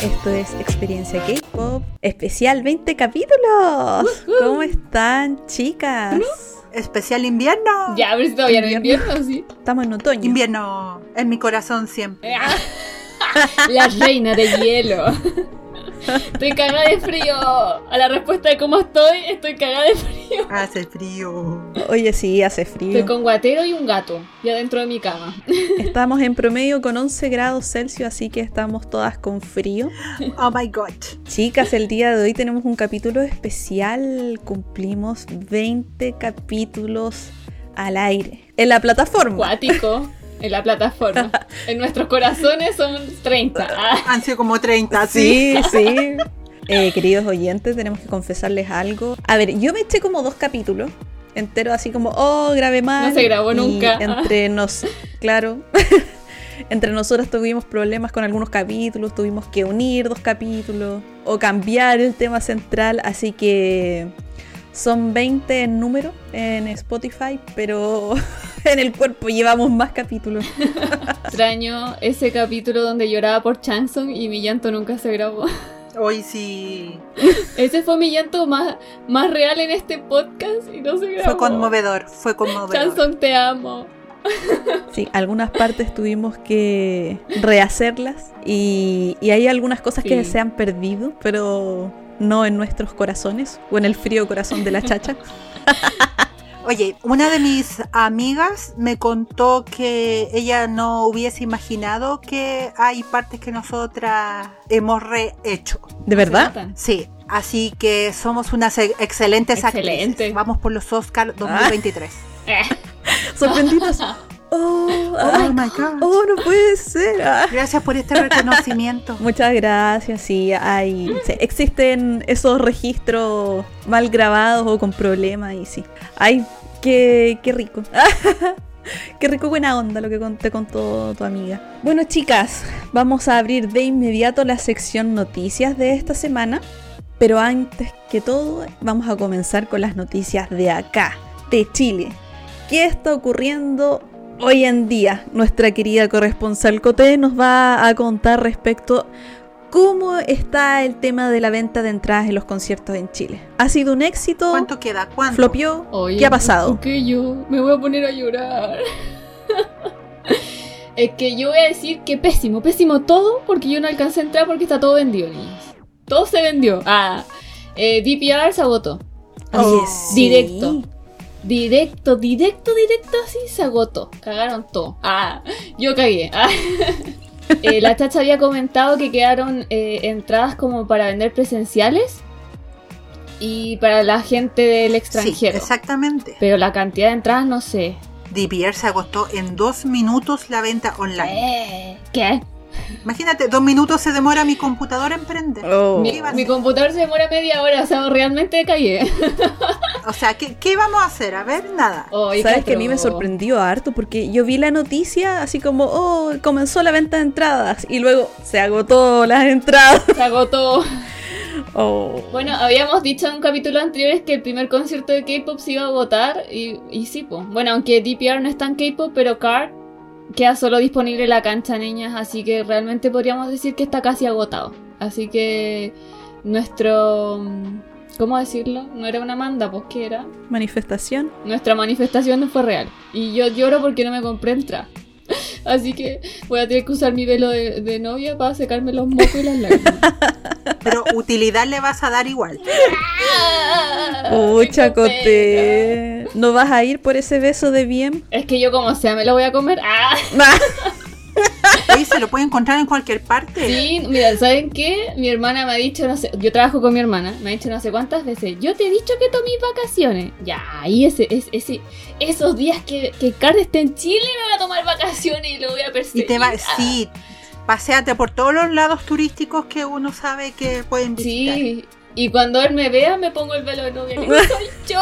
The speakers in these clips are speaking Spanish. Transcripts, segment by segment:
Esto es Experiencia K-Pop, especial 20 capítulos. ¿Cómo están, chicas? Especial invierno. Ya, pero si todavía no invierno, sí. Estamos en otoño. Invierno en mi corazón siempre. La reina de hielo. Estoy cagada de frío. A la respuesta de cómo estoy, estoy cagada de frío. Hace frío. Oye, sí, hace frío. Estoy con guatero y un gato, ya dentro de mi cama. Estamos en promedio con 11 grados Celsius, así que estamos todas con frío. Oh my god. Chicas, el día de hoy tenemos un capítulo especial. Cumplimos 20 capítulos al aire. En la plataforma. Acuático. En la plataforma. En nuestros corazones son 30. Ah. Han sido como 30, sí. Sí, sí. Eh, queridos oyentes, tenemos que confesarles algo. A ver, yo me eché como dos capítulos enteros, así como, oh, grabé mal. No se grabó y nunca. Entre nos, claro. entre nosotras tuvimos problemas con algunos capítulos, tuvimos que unir dos capítulos o cambiar el tema central, así que son 20 en número en Spotify, pero en el cuerpo llevamos más capítulos. Extraño ese capítulo donde lloraba por Chanson y mi llanto nunca se grabó. Hoy sí. Ese fue mi llanto más, más real en este podcast y no se grabó. Fue conmovedor, fue conmovedor. Chanson, te amo. Sí, algunas partes tuvimos que rehacerlas y, y hay algunas cosas que se han perdido, pero no en nuestros corazones o en el frío corazón de la chacha. Oye, una de mis amigas me contó que ella no hubiese imaginado que hay partes que nosotras hemos rehecho. ¿De verdad? Sí, así que somos unas excelentes Excelente. actrices. Vamos por los Oscars 2023. Eh, Sorprendidas. Oh, Oh ay, my god. oh, no puede ser. Ah. Gracias por este reconocimiento. Muchas gracias, sí, hay, sí, existen esos registros mal grabados o con problemas y sí. Ay, qué, qué rico. qué rico buena onda lo que con- te contó tu amiga. Bueno, chicas, vamos a abrir de inmediato la sección noticias de esta semana. Pero antes que todo, vamos a comenzar con las noticias de acá, de Chile. ¿Qué está ocurriendo hoy en día? Nuestra querida corresponsal Coté nos va a contar respecto cómo está el tema de la venta de entradas en los conciertos en Chile. ¿Ha sido un éxito? ¿Cuánto queda? ¿Cuánto? ¿Flopió? oye, ¿Qué ha pasado? ¿por qué yo? Me voy a poner a llorar. es que yo voy a decir que pésimo, pésimo todo, porque yo no alcancé a entrar porque está todo vendido, niños. Todo se vendió. Ah, eh, DPR se agotó. Oh. sí. Directo. Directo, directo, directo, así se agotó. Cagaron todo. Ah, yo cagué. Ah. Eh, la chacha había comentado que quedaron eh, entradas como para vender presenciales y para la gente del Sí, extranjero. exactamente. Pero la cantidad de entradas no sé. DPR se agotó en dos minutos la venta online. Eh, ¿Qué? Imagínate, dos minutos se demora mi computadora en prender. Oh. Mi, computador se demora media hora, o sea, realmente cagué. O sea, ¿qué, qué vamos a hacer? A ver, nada. Ay, Sabes qué que a mí me sorprendió harto porque yo vi la noticia así como, oh, comenzó la venta de entradas y luego se agotó las entradas. Se agotó. Oh. Bueno, habíamos dicho en un capítulo anterior que el primer concierto de K-pop se iba a agotar y, y sí, pues. Bueno, aunque DPR no está en K-pop, pero Card queda solo disponible la cancha, niñas, así que realmente podríamos decir que está casi agotado. Así que nuestro... mm, ¿Cómo decirlo? No era una manda, pues ¿qué era? Manifestación. Nuestra manifestación no fue real. Y yo lloro porque no me compré entrada. Así que voy a tener que usar mi velo de, de novia para secarme los mocos y las lágrimas. Pero utilidad le vas a dar igual. Pucha, Tengo pena. Coté. ¿No vas a ir por ese beso de bien? Es que yo como sea me lo voy a comer. ¡Ah! Oye, se lo puede encontrar en cualquier parte. Sí, mira, ¿saben qué? Mi hermana me ha dicho, no sé, yo trabajo con mi hermana, me ha dicho no sé cuántas veces, yo te he dicho que tomé vacaciones. Ya, ahí ese, ese, ese- esos días que, que Card esté en Chile me voy a tomar vacaciones y lo voy a Y perseguir. te va, Ah, sí, paséate por todos los lados turísticos que uno sabe que pueden visitar. Sí, y cuando él me vea me pongo el velo de novia. y soy yo,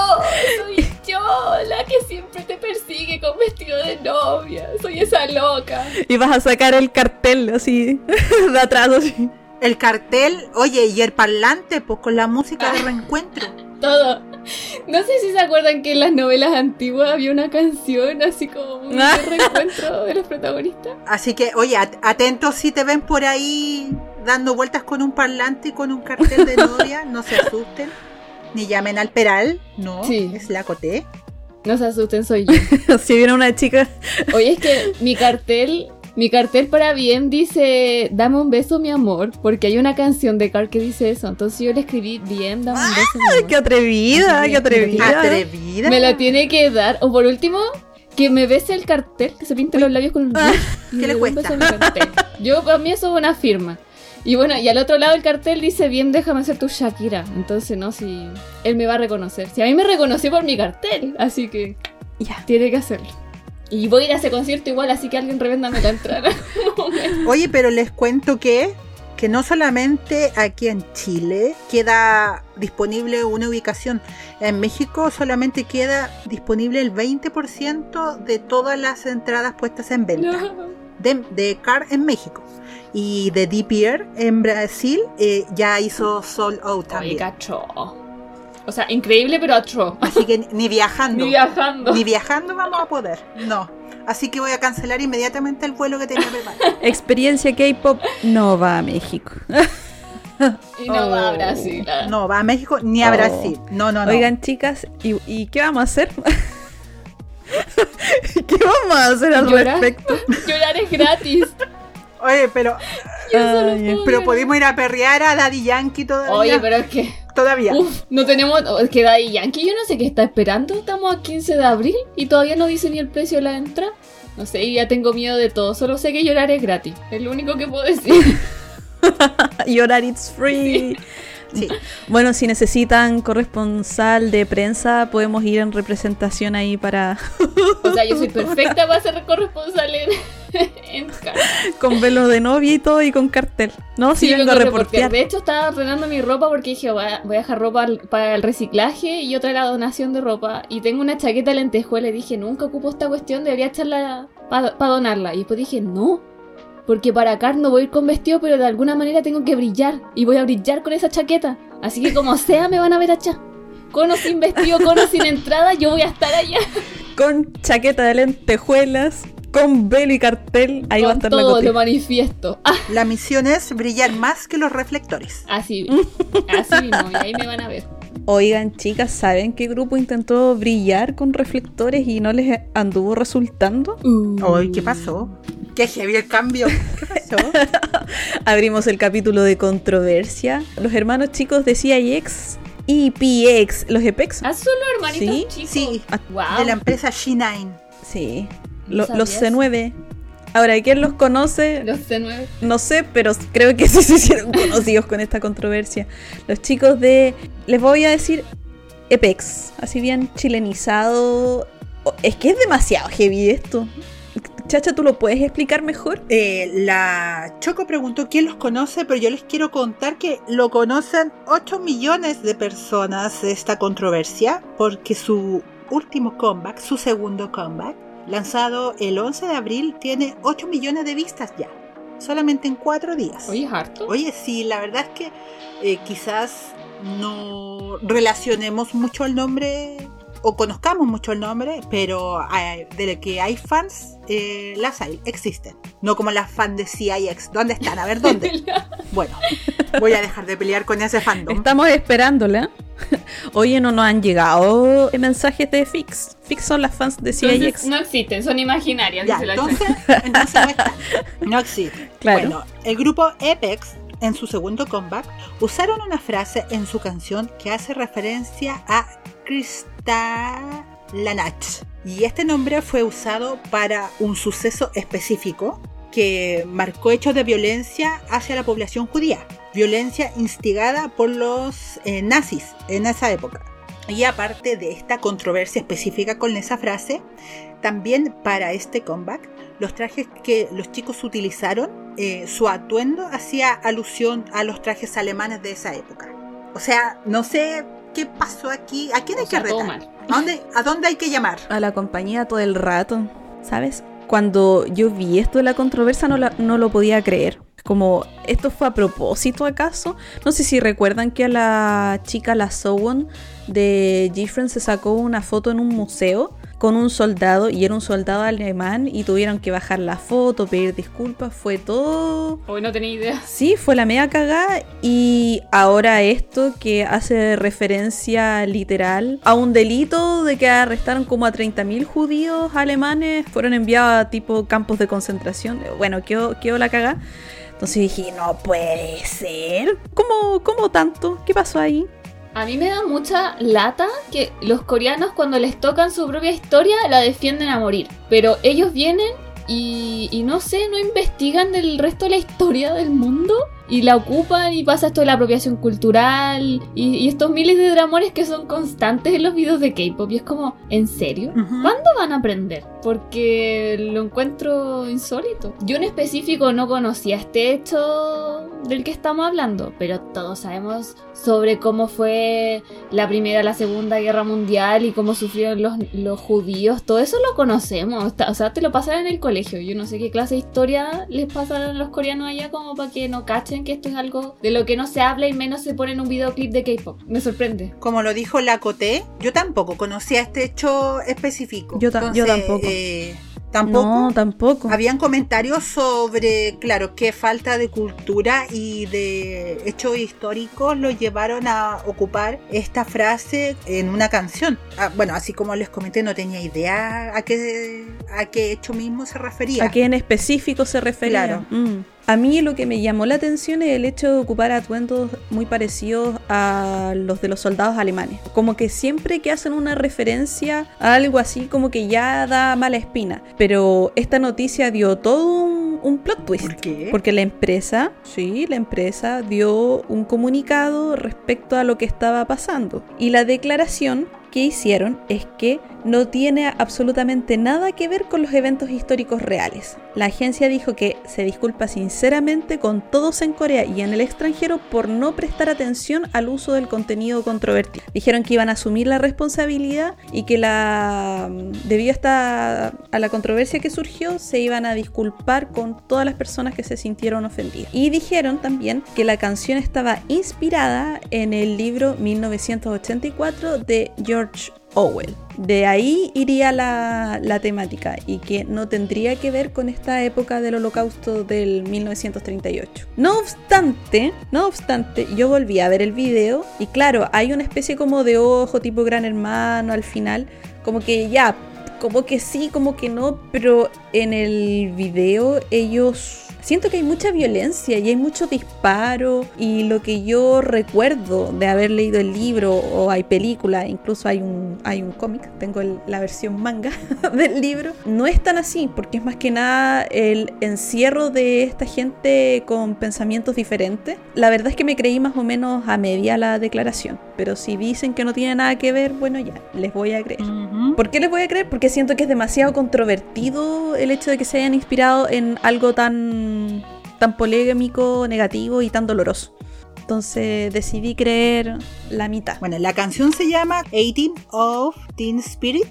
soy yo, la que siempre te persigue con vestido de novia. Soy esa loca. Y vas a sacar el cartel así, de atrás así. El cartel, oye, y el parlante, pues con la música de reencuentro. Todo. No sé si se acuerdan que en las novelas antiguas había una canción así como un reencuentro de los protagonistas. Así que, oye, at- atentos si te ven por ahí dando vueltas con un parlante y con un cartel de novia, no se asusten. Ni llamen al peral, no, Sí. es la coté. No se asusten, soy yo. si viene una chica, Oye, es que mi cartel, mi cartel para bien dice, dame un beso, mi amor, porque hay una canción de Carl que dice eso. Entonces yo le escribí, bien, dame un beso, mi ¡ay, amor. qué atrevida, qué atrevida. Atrevida. Me lo tiene que dar. O por último, que me bese el cartel, que se pinte los labios con un Ah, ¿qué le cuesta? beso a mi cartel. Yo, para mí, eso es una firma. Y bueno, y al otro lado el cartel dice, bien, déjame ser tu Shakira. Entonces, no, si él me va a reconocer. Si a mí me reconoció por mi cartel, así que Ya. tiene que hacerlo. Y voy a ir a ese concierto igual, así que alguien revéndame la entrada. Oye, pero les cuento que, que no solamente aquí en Chile queda disponible una ubicación, en México solamente queda disponible el 20% de todas las entradas puestas en venta. No. De, de Car en México. Y de Deep Ear en Brasil eh, ya hizo Soul Out Oye, también. cacho. O sea, increíble, pero atro. Así que ni viajando. Ni viajando. Ni viajando vamos a poder. No. Así que voy a cancelar inmediatamente el vuelo que tenía preparado. Experiencia K-pop no va a México. Y no va a Oh. Brasil. No, va a México ni a Oh. Brasil. No, no, no. Oigan, chicas, ¿y, y qué vamos a hacer? ¿Qué vamos a hacer al ¿Llorar? respecto? Llorar es gratis. Oye, pero, Ay, pero pudimos ir a perrear a Daddy Yankee todavía. Oye, pero es que. Todavía. Uf, no tenemos. oh, Es que Daddy Yankee, yo no sé qué está esperando. Estamos a 15 de abril y todavía no dice ni el precio de la entrada. No sé, y ya tengo miedo de todo. Solo sé que llorar es gratis. Es lo único que puedo decir. Llorar it's free. Sí. Bueno, si necesitan corresponsal de prensa, podemos ir en representación ahí para O sea, yo soy perfecta para ser corresponsal en. con velo de novia y todo y con cartel. No, si Sí, vengo a reportear. De hecho, estaba ordenando mi ropa porque dije, voy a, dejar ropa para el reciclaje y otra la donación de ropa. Y tengo una chaqueta de lentejuela y dije, nunca ocupo esta cuestión, debería echarla para donarla. Y después dije, no, porque para acá no voy a ir con vestido, pero de alguna manera tengo que brillar. Y voy a brillar con esa chaqueta. Así que como sea, me van a ver allá. Con o sin vestido, con o sin entrada, yo voy a estar allá. Con chaqueta de lentejuelas, con velo y cartel, ahí va a con estar la todo lo manifiesto. La misión es brillar más que los reflectores. así, así mismo, y ahí me van a ver. Oigan, chicas, ¿saben qué grupo intentó brillar con reflectores y no les anduvo resultando? Ay, ¿qué pasó? ¿Qué heavy el cambio? ¿Qué pasó? Abrimos el capítulo de controversia. Los hermanos chicos de CIX y PX, los EPEX. Ah, son los hermanitos Sí, chicos. Sí, Wow. de la empresa G9. Sí, lo- los eso. C9. Ahora, ¿quién los conoce? Los C9. No sé, pero creo que sí se hicieron conocidos con esta controversia. Los chicos de, les voy a decir, EPEX, así bien chilenizado. Oh, Es que es demasiado heavy esto. Chacha, ¿tú lo puedes explicar mejor? Eh, la Choco preguntó quién los conoce, pero yo les quiero contar que lo conocen 8 millones de personas de esta controversia, porque su último comeback, su segundo comeback, lanzado el 11 de abril, tiene 8 millones de vistas ya, solamente en 4 días. Oye, es harto. Oye, sí, la verdad es que eh, quizás no relacionemos mucho el nombre o conozcamos mucho el nombre, pero eh, de que hay fans, eh, las hay, existen. No como las fans de CIX. ¿Dónde están? A ver, ¿dónde? bueno, voy a dejar de pelear con ese fandom. Estamos esperándola. Oye, no nos han llegado mensajes de Fix. Fix son las fans de Entonces, CIX. no existen, son imaginarias. Ya, dice la entonces, entonces no están. No existen. Claro. Bueno, el grupo Apex, en su segundo comeback, usaron una frase en su canción que hace referencia a Krista Lanach. Y este nombre fue usado para un suceso específico que marcó hechos de violencia hacia la población judía. Violencia instigada por los eh, nazis en esa época. Y aparte de esta controversia específica con esa frase, también para este comeback, los trajes que los chicos utilizaron, eh, su atuendo hacía alusión a los trajes alemanes de esa época. O sea, no sé qué pasó aquí. ¿A quién hay O sea, que retar? ¿A dónde, ¿A dónde hay que llamar? A la compañía todo el rato, ¿sabes? Cuando yo vi esto de la controversia no, la- no lo podía creer. Como, ¿esto fue a propósito acaso? No sé si recuerdan que a la chica, la Sowon de Gifren, se sacó una foto en un museo con un soldado y era un soldado alemán y tuvieron que bajar la foto, pedir disculpas, fue todo... Hoy no tenía idea. Sí, fue la media cagada y ahora esto que hace referencia literal a un delito de que arrestaron como a 30.000 judíos alemanes, fueron enviados a tipo campos de concentración. Bueno, quedó, quedó la cagada. Entonces dije, no puede ser. ¿Cómo, ¿Cómo tanto? ¿Qué pasó ahí? A mí me da mucha lata que los coreanos cuando les tocan su propia historia la defienden a morir. Pero ellos vienen y, no sé, no investigan del resto de la historia del mundo y la ocupan y pasa esto de la apropiación cultural y, y estos miles de dramones que son constantes en los videos de K-pop y es como, ¿en serio? Ujú. ¿Cuándo van a aprender? Porque lo encuentro insólito. Yo en específico no conocía este hecho del que estamos hablando, pero todos sabemos sobre cómo fue la Primera, la Segunda Guerra Mundial y cómo sufrieron los, los judíos. Todo eso lo conocemos. O sea, te lo pasan en el colegio. Yo no sé qué clase de historia les pasan a los coreanos allá como para que no cachen que esto es algo de lo que no se habla y menos se pone en un videoclip de K-pop. Me sorprende. Como lo dijo la Coté, yo tampoco conocía este hecho específico. Yo ta- yo tampoco. eh, tampoco. No, tampoco. Habían comentarios sobre, claro, qué falta de cultura y de hechos históricos lo llevaron a ocupar esta frase en una canción. Ah, bueno, así como les comenté, no tenía idea a qué, a qué hecho mismo se refería. ¿A qué en específico se refería? Claro. Mm. A mí lo que me llamó la atención es el hecho de ocupar atuendos muy parecidos a los de los soldados alemanes. Como que siempre que hacen una referencia a algo así, como que ya da mala espina. Pero esta noticia dio todo un, un plot twist. ¿Por qué? Porque la empresa, sí, la empresa dio un comunicado respecto a lo que estaba pasando. Y la declaración que hicieron es que no tiene absolutamente nada que ver con los eventos históricos reales. La agencia dijo que se disculpa sinceramente con todos en Corea y en el extranjero por no prestar atención al uso del contenido controvertido. Dijeron que iban a asumir la responsabilidad y que la debido a, a la controversia que surgió se iban a disculpar con todas las personas que se sintieron ofendidas. Y dijeron también que la canción estaba inspirada en el libro 1984 de George Orwell. De ahí iría la, la temática y que no tendría que ver con esta época del holocausto del 1938. No obstante, no obstante, yo volví a ver el video y claro, hay una especie como de ojo tipo gran hermano al final, como que ya, como que sí, como que no, pero en el video ellos siento que hay mucha violencia y hay mucho disparo y lo que yo recuerdo de haber leído el libro o hay película, incluso hay un, hay un cómic, tengo el- la versión manga del libro, no es tan así porque es más que nada el encierro de esta gente con pensamientos diferentes. La verdad es que me creí más o menos a media la declaración, pero si dicen que no tiene nada que ver, bueno ya, les voy a creer. Ujú. ¿Por qué les voy a creer? Porque siento que es demasiado controvertido el hecho de que se hayan inspirado en algo tan, tan polémico, negativo y tan doloroso. Entonces decidí creer la mitad. Bueno, la canción se llama 18 of Teen Spirit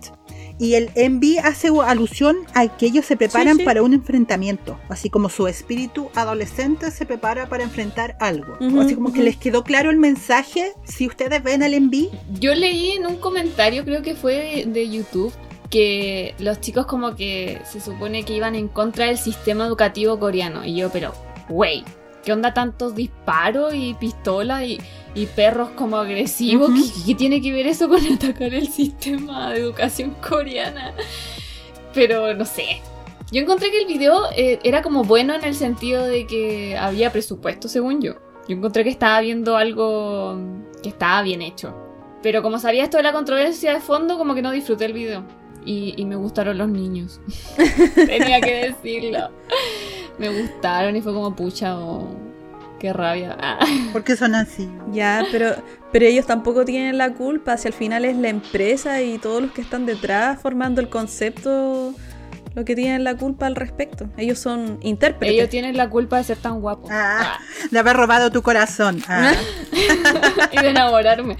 y el MV hace alusión a que ellos se preparan Sí, sí. para un enfrentamiento, así como su espíritu adolescente se prepara para enfrentar algo. Ujú, así como que ujú. les quedó claro el mensaje si ustedes ven el MV. Yo leí en un comentario, creo que fue de, de YouTube, que los chicos como que se supone que iban en contra del sistema educativo coreano. Y yo, pero, wey, ¿qué onda tantos disparos y pistolas y, y perros como agresivos? ¿Qué, qué tiene que ver eso con atacar el sistema de educación coreana? Pero no sé. Yo encontré que el video eh, era como bueno en el sentido de que había presupuesto, según yo. Yo encontré que estaba viendo algo que estaba bien hecho. Pero como sabía esto de la controversia de fondo, como que no disfruté el video. Y, y me gustaron los niños. Tenía que decirlo. Me gustaron y fue como pucha o qué rabia. Ah. Porque son así. Ya, pero, pero ellos tampoco tienen la culpa, si al final es la empresa y todos los que están detrás formando el concepto lo que tienen la culpa al respecto. Ellos son intérpretes. Ellos tienen la culpa de ser tan guapos. Ah, Ah. de haber robado tu corazón. Ah. y de enamorarme.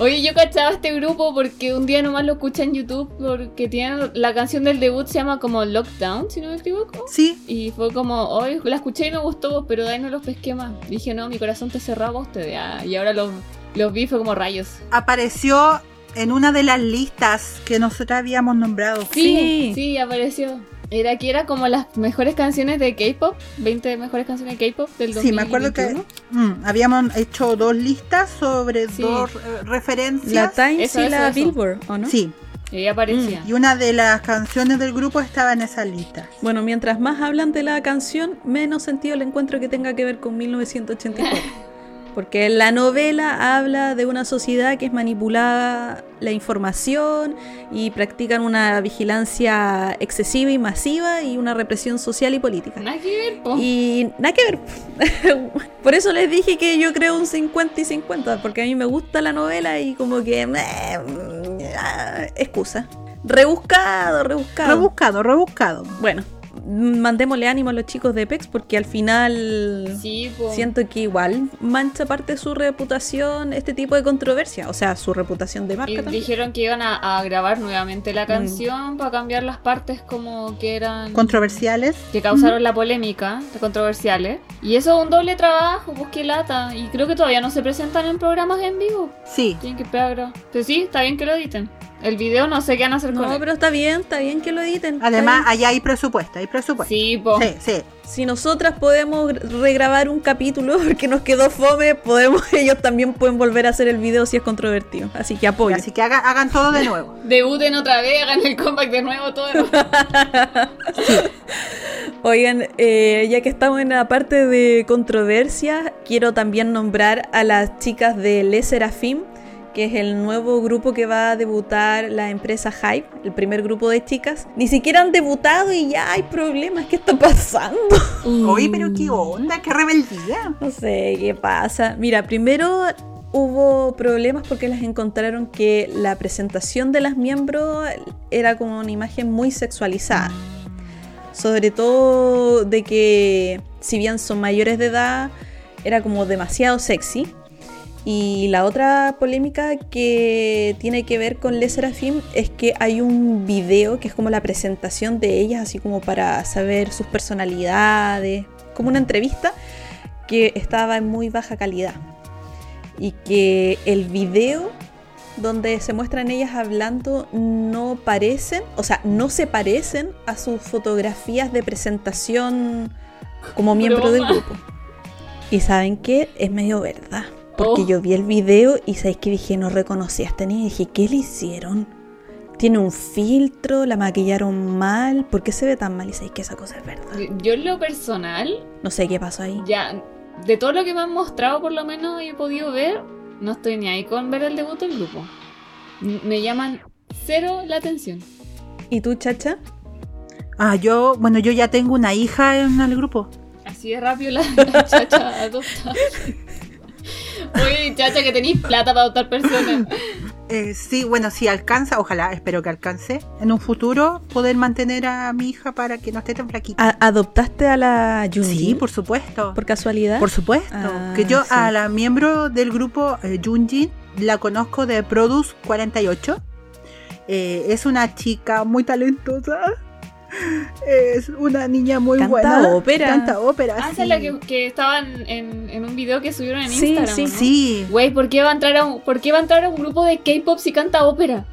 Oye, yo cachaba este grupo porque un día nomás lo escuché en YouTube porque tienen la canción del debut se llama como Lockdown, si no me equivoco. Sí, Y fue como, hoy la escuché y me gustó, pero de ahí no los pesqué más. Dije, no, mi corazón te cerraba a ustedes. ah, y ahora los, los vi, fue como rayos. apareció en una de las listas que nosotros habíamos nombrado. Sí, Sí. sí, apareció. Era que era como las mejores canciones de K-pop, 20 mejores canciones de K-pop del 2021. Sí, me acuerdo que mm, habíamos hecho dos listas sobre Sí. dos eh, referencias. La Times Eso, y eso, la eso. Billboard, ¿o no? Sí, Y ahí aparecía. y una de las canciones del grupo estaba en esa lista. Bueno, mientras más hablan de la canción, menos sentido le encuentro que tenga que ver con 1984. Porque la novela habla de una sociedad que es manipulada la información y practican una vigilancia excesiva y masiva y una represión social y política. Nada que ver, po. Y nada que ver. Por eso les dije que yo creo un 50 y 50, porque a mí me gusta la novela y como que... eh, ah, excusa. Rebuscado, rebuscado. Rebuscado, rebuscado. Bueno, mandémosle ánimo a los chicos de PEX porque al final Sí, po. siento que igual mancha parte de su reputación este tipo de controversia, o sea, su reputación de marca Y también. dijeron que iban a, a grabar nuevamente la canción para cambiar las partes como que eran... Controversiales. que causaron la polémica, de controversiales. Y eso es un doble trabajo, pues qué lata. Y creo que todavía no se presentan en programas en vivo. Sí, Tienen que esperar. creo. Pero sí, está bien que lo editen. El video no sé qué van a hacer con No, él. pero está bien, está bien que lo editen. además allá hay presupuesto, hay presupuesto. Sí, po. sí, sí. Si nosotras podemos regrabar un capítulo porque nos quedó fome, podemos ellos también pueden volver a hacer el video si es controvertido. Así que apoyo. Así que haga- hagan todo de nuevo. Debuten otra vez, hagan el comeback de nuevo todo. de nuevo. Oigan, eh, ya que estamos en la parte de controversia, quiero también nombrar a las chicas de Le Serafim, que es el nuevo grupo que va a debutar la empresa Hype, el primer grupo de chicas. Ni siquiera han debutado y ya hay problemas. ¿Qué está pasando? Oye, pero qué onda, qué rebeldía. No sé qué pasa. Mira, primero hubo problemas porque las encontraron que la presentación de las miembros era como una imagen muy sexualizada. Sobre todo de que si bien son mayores de edad, era como demasiado sexy. Y la otra polémica que tiene que ver con Le Serafim es que hay un video que es como la presentación de ellas, así como para saber sus personalidades, como una entrevista que estaba en muy baja calidad. Y que el video donde se muestran ellas hablando no parecen, o sea, no se parecen a sus fotografías de presentación como miembro del grupo. Y saben qué, es medio verdad. Porque Oh. yo vi el video y sabéis que dije, no reconocí a esta niña. Y dije, ¿qué le hicieron? Tiene un filtro, la maquillaron mal. ¿Por qué se ve tan mal? Y sabéis que esa cosa es verdad. Yo en lo personal, No sé qué pasó ahí. ya, de todo lo que me han mostrado por lo menos he podido ver, no estoy ni ahí con ver el debut del grupo. Me llaman cero la atención. ¿Y tú, chacha? Ah, yo, bueno, yo ya tengo una hija en el grupo. Así de rápido la, la chacha adopta. Oye, chacha, que tenéis plata para adoptar personas. Eh, sí, bueno, si alcanza, ojalá, espero que alcance en un futuro poder mantener a mi hija para que no esté tan flaquita. ¿A- ¿Adoptaste a la Junji? sí, por supuesto. ¿Por casualidad? Por supuesto. Ah, que yo sí. a la miembro del grupo eh, Junjin la conozco de Produce 48. Eh, es una chica muy talentosa. Es una niña muy Canta buena. ópera. Canta ópera. Ah, esa sí. es la que, que estaba en, un video que subieron en Sí, Instagram. sí, ¿no? Sí. Güey, ¿por qué va a entrar a un, por qué va a entrar a un grupo de K-pop si canta ópera?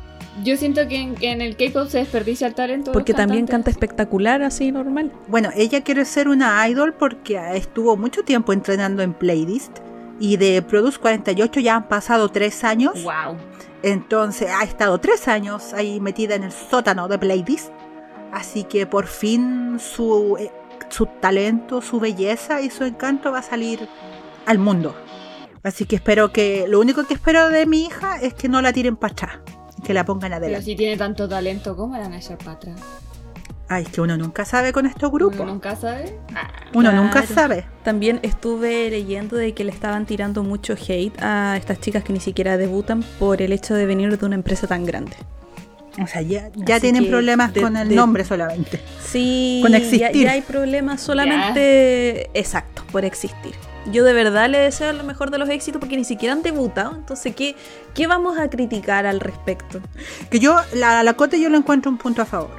Yo siento que en, que en el K-pop se desperdicia el talento. Porque también canta espectacular, así normal. Bueno, ella quiere ser una idol porque estuvo mucho tiempo entrenando en playlist. Y de Produce 48 ya han pasado tres años. Wow. Entonces ha estado tres años ahí metida en el sótano de playlist. Así que por fin su, eh, su talento, su belleza y su encanto va a salir al mundo. Así que espero que. Lo único que espero de mi hija es que no la tiren para atrás. Que la pongan Pero adelante. si tiene tanto talento, ¿cómo la van a echar para atrás? Ay, es que uno nunca sabe con estos Uno grupos. nunca sabe. Ah, Uno Claro. nunca sabe. También estuve leyendo de que le estaban tirando mucho hate a estas chicas que ni siquiera debutan por el hecho de venir de una empresa tan grande. O sea, ya, ya tienen problemas de- con el de- nombre solamente. Sí, Con existir. ya hay problemas solamente, exacto, por existir. Yo de verdad le deseo lo mejor de los éxitos porque ni siquiera han debutado. Entonces, ¿qué, qué vamos a criticar al respecto? Que yo, la, la Cote yo le encuentro un punto a favor.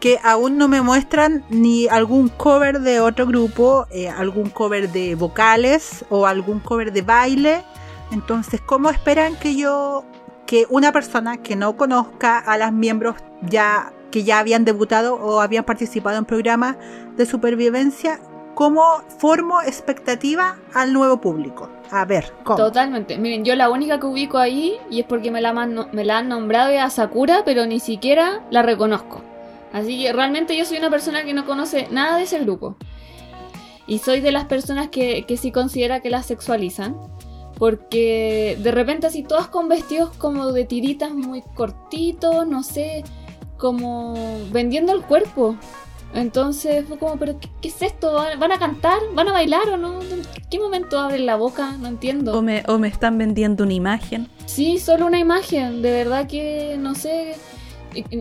Que aún no me muestran ni algún cover de otro grupo, eh, algún cover de vocales o algún cover de baile. Entonces, ¿cómo esperan que yo, que una persona que no conozca a las miembros ya que ya habían debutado o habían participado en programas de supervivencia, cómo formo expectativa al nuevo público. A ver, ¿cómo? Totalmente. Miren, yo la única que ubico ahí, y es porque me la, me la han nombrado a Sakura, pero ni siquiera la reconozco. Así que realmente yo soy una persona que no conoce nada de ese grupo. Y soy de las personas que, que sí considera que las sexualizan. Porque de repente así todas con vestidos como de tiritas muy cortitos, no sé, como vendiendo el cuerpo. Entonces fue como, pero ¿qué, qué es esto? ¿Van a cantar? ¿Van a bailar o no? ¿En qué momento abren la boca? No entiendo. O me, o me están vendiendo una imagen. Sí, solo una imagen, de verdad que no sé.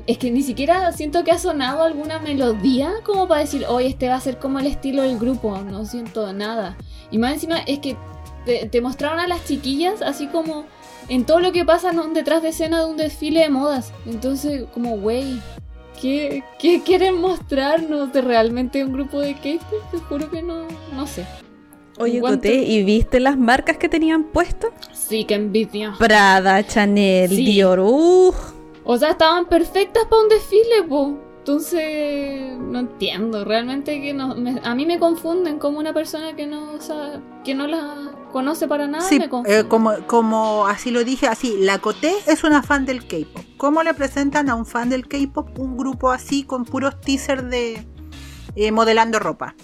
Es que ni siquiera siento que ha sonado alguna melodía como para decir, oye, este va a ser como el estilo del grupo. No siento nada. Y más encima es que te, te mostraron a las chiquillas así como en todo lo que pasa ¿no? detrás de escena de un desfile de modas. Entonces, como, güey, ¿qué, ¿qué quieren mostrarnos de realmente un grupo de K-pop? Te juro que no, no sé. Oye. Coté, ¿y viste las marcas que tenían puestas? Sí, que envidia. Prada, Chanel, Sí. Dior. Uh, O sea, estaban perfectas para un desfile, po. Entonces, no entiendo. Realmente que no, me- a mí me confunden como una persona que no que no la conoce para nada. Sí, me confunde. eh, como, como así lo dije, así, la Coté es una fan del K-pop. ¿Cómo le presentan a un fan del K-pop un grupo así con puros teasers de eh, modelando ropa?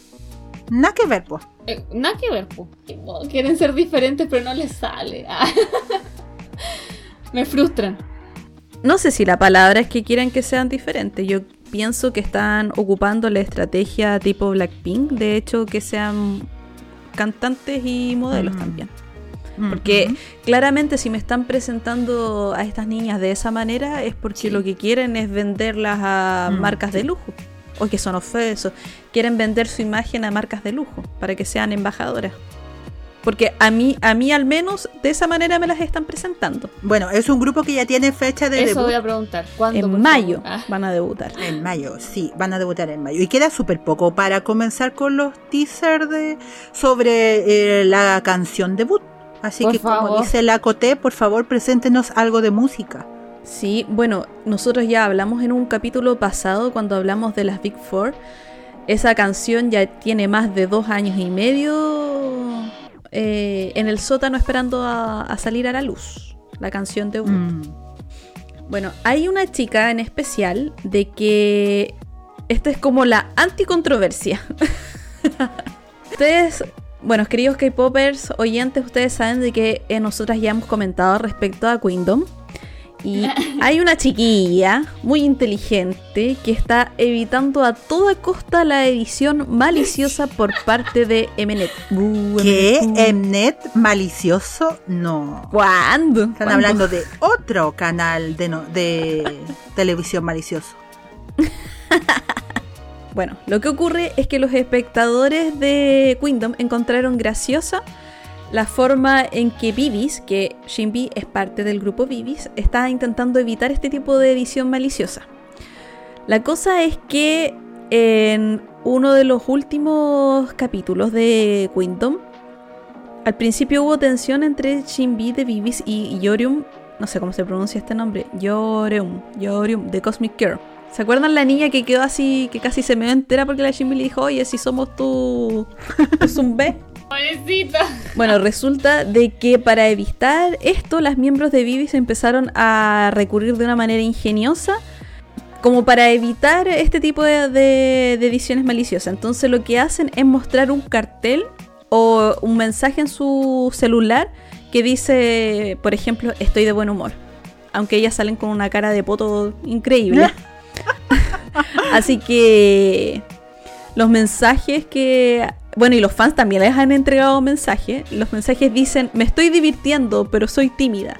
Nada que ver, pues. Eh, nada que ver, po. Quieren ser diferentes, pero no les sale. Me frustran. no sé si la palabra es que quieran que sean diferentes. Yo pienso que están ocupando la estrategia tipo Blackpink. De hecho, que sean cantantes y modelos Mm. también. Porque claramente si me están presentando a estas niñas de esa manera es porque Sí. lo que quieren es venderlas a Mm, marcas de lujo. O que son ofesos. Quieren vender su imagen a marcas de lujo para que sean embajadoras. Porque a mí, a mí al menos de esa manera me las están presentando. Bueno, es un grupo que ya tiene fecha de Eso debut voy a preguntar. ¿Cuándo? En mayo? Ah. van a debutar. en mayo. Sí, van a debutar en mayo. Y queda súper poco para comenzar con los teasers de, sobre eh, la canción debut. Así Por que, como dice la Coté, por favor, preséntenos algo de música. Sí, bueno, nosotros ya hablamos en un capítulo pasado cuando hablamos de las Big Four. Esa canción ya tiene más de dos años y medio eh, en el sótano esperando a, a salir a la luz. La canción de Mm. Bueno, hay una chica en especial de que esta es como la anticontroversia. ustedes, bueno, queridos K-popers, oyentes, ustedes saben de que eh, nosotras ya hemos comentado respecto a Kingdom. Y hay una chiquilla muy inteligente que está evitando a toda costa la edición maliciosa por parte de Mnet. Uh, ¿Qué? Mnet, uh. ¿Mnet malicioso? No. ¿Cuándo? Están ¿Cuándo? hablando de otro canal de, no- de televisión malicioso. Bueno, lo que ocurre es que los espectadores de Kingdom encontraron graciosa la forma en que Vivis, que Shinbi es parte del grupo Vivis, está intentando evitar este tipo de edición maliciosa. La cosa es que en uno de los últimos capítulos de Kingdom, al principio hubo tensión entre Shinbi de Vivis y Yorium, no sé cómo se pronuncia este nombre, Yorium, Yorium de Cosmic Girl. ¿Se acuerdan la niña que quedó así, que casi se me entera porque la Shinbi le dijo, oye, si somos tu, tu Zumbe? Pobrecita. Bueno, resulta de que para evitar esto, las miembros de Vivis empezaron a recurrir de una manera ingeniosa como para evitar este tipo de, de- de ediciones maliciosas. Entonces lo que hacen es mostrar un cartel o un mensaje en su celular que dice, por ejemplo, estoy de buen humor. Aunque ellas salen con una cara de poto increíble. Así que los mensajes que... Bueno, y los fans también les han entregado mensajes. Los mensajes dicen, me estoy divirtiendo, pero soy tímida.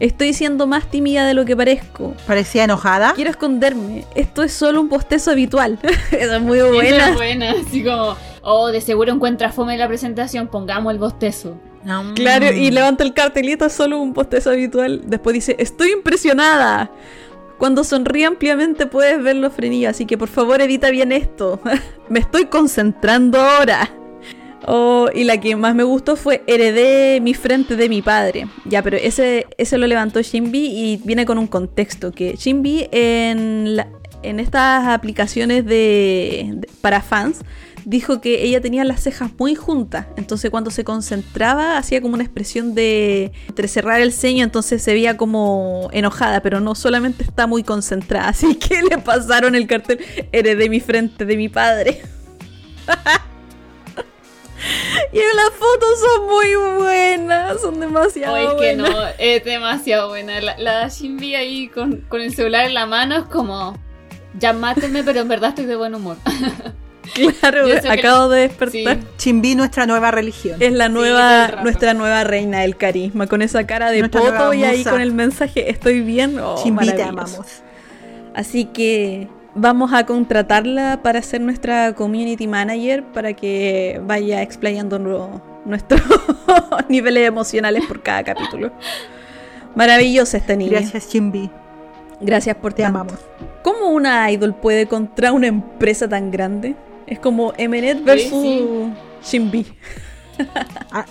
Estoy siendo más tímida de lo que parezco. Parecía enojada. Quiero esconderme. Esto es solo un postezo habitual. Esa es muy buena. es buena, así como, oh, de seguro encuentra fome la presentación, pongamos el bostezo. Mm. Claro, y levanta el cartelito, es solo un postezo habitual. Después dice, estoy impresionada. Cuando sonríe ampliamente puedes ver los frenillos, así que por favor edita bien esto. me estoy concentrando ahora. Oh, y la que más me gustó fue heredé mi frente de mi padre. Ya, pero ese, ese lo levantó Shinbi y viene con un contexto. Que Shinbi en, en estas aplicaciones de- para fans dijo que ella tenía las cejas muy juntas. Entonces cuando se concentraba hacía como una expresión de entrecerrar el ceño. Entonces se veía como enojada, pero no solamente está muy concentrada. Así que le pasaron el cartel heredé mi frente de mi padre. Y las fotos son muy buenas, son demasiado Oh, es que buenas. no, es demasiado buena. La, la Shinbi ahí con, con el celular en la mano es como, ya mátenme, pero en verdad estoy de buen humor. Claro, acabo de Sí. despertar. Chimbi, nuestra nueva religión. Es la Sí, nueva, nuestra nueva reina del carisma, con esa cara de Nuestra poto y ahí con el mensaje estoy bien. Oh, Chimbi, te amamos. Así que vamos a contratarla para ser nuestra community manager para que vaya explayando nu- nuestros niveles emocionales por cada capítulo. Maravillosa esta niña. Gracias, Gracias, Chimbi. por Te tanto. amamos. ¿Cómo una idol puede contra una empresa tan grande? Es como Mnet versus sí. Shinbi.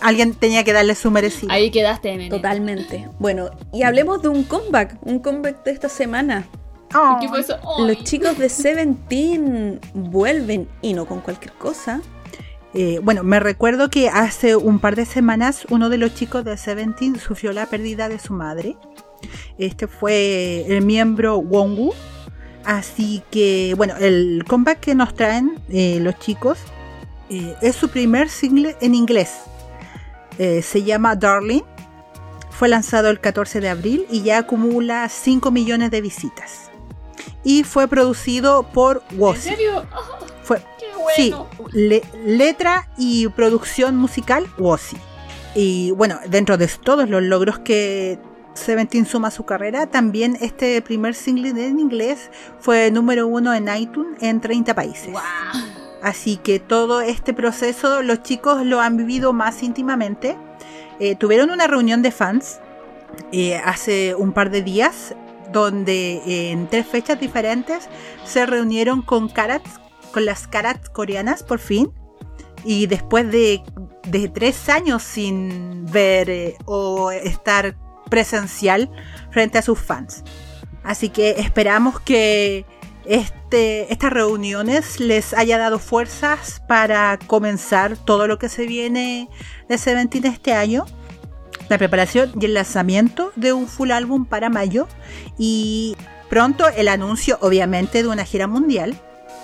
Alguien tenía que darle su merecido. Ahí quedaste, Mene. Totalmente. Bueno, y hablemos de un comeback, un comeback de esta semana. Oh, ¿Qué fue eso? Los chicos de Seventeen vuelven y no con cualquier cosa. Eh, bueno, me recuerdo que hace un par de semanas uno de los chicos de Seventeen sufrió la pérdida de su madre. Este fue el miembro Wongu. Así que, bueno, el comeback que nos traen eh, los chicos eh, es su primer single en inglés. Eh, se llama Darling. Fue lanzado el 14 de abril y ya acumula 5 millones de visitas. Y fue producido por ¿En Wozi. serio? Oh, Fue, qué Sí, le- letra y producción musical Wozi. Y bueno, dentro de todos los logros que Seventeen suma su carrera, también este primer single en inglés fue número uno en iTunes en 30 países. Guau. Así que todo este proceso los chicos lo han vivido más íntimamente. Eh, tuvieron una reunión de fans eh, hace un par de días donde eh, en tres fechas diferentes se reunieron con Karats, con las Karats coreanas por fin. Y después de, de tres años sin ver eh, o estar presencial frente a sus fans. Así que esperamos que este, estas reuniones les haya dado fuerzas para comenzar todo lo que se viene de Seventeen este año. La preparación y el lanzamiento de un full álbum para mayo. Y pronto el anuncio, obviamente, de una gira mundial.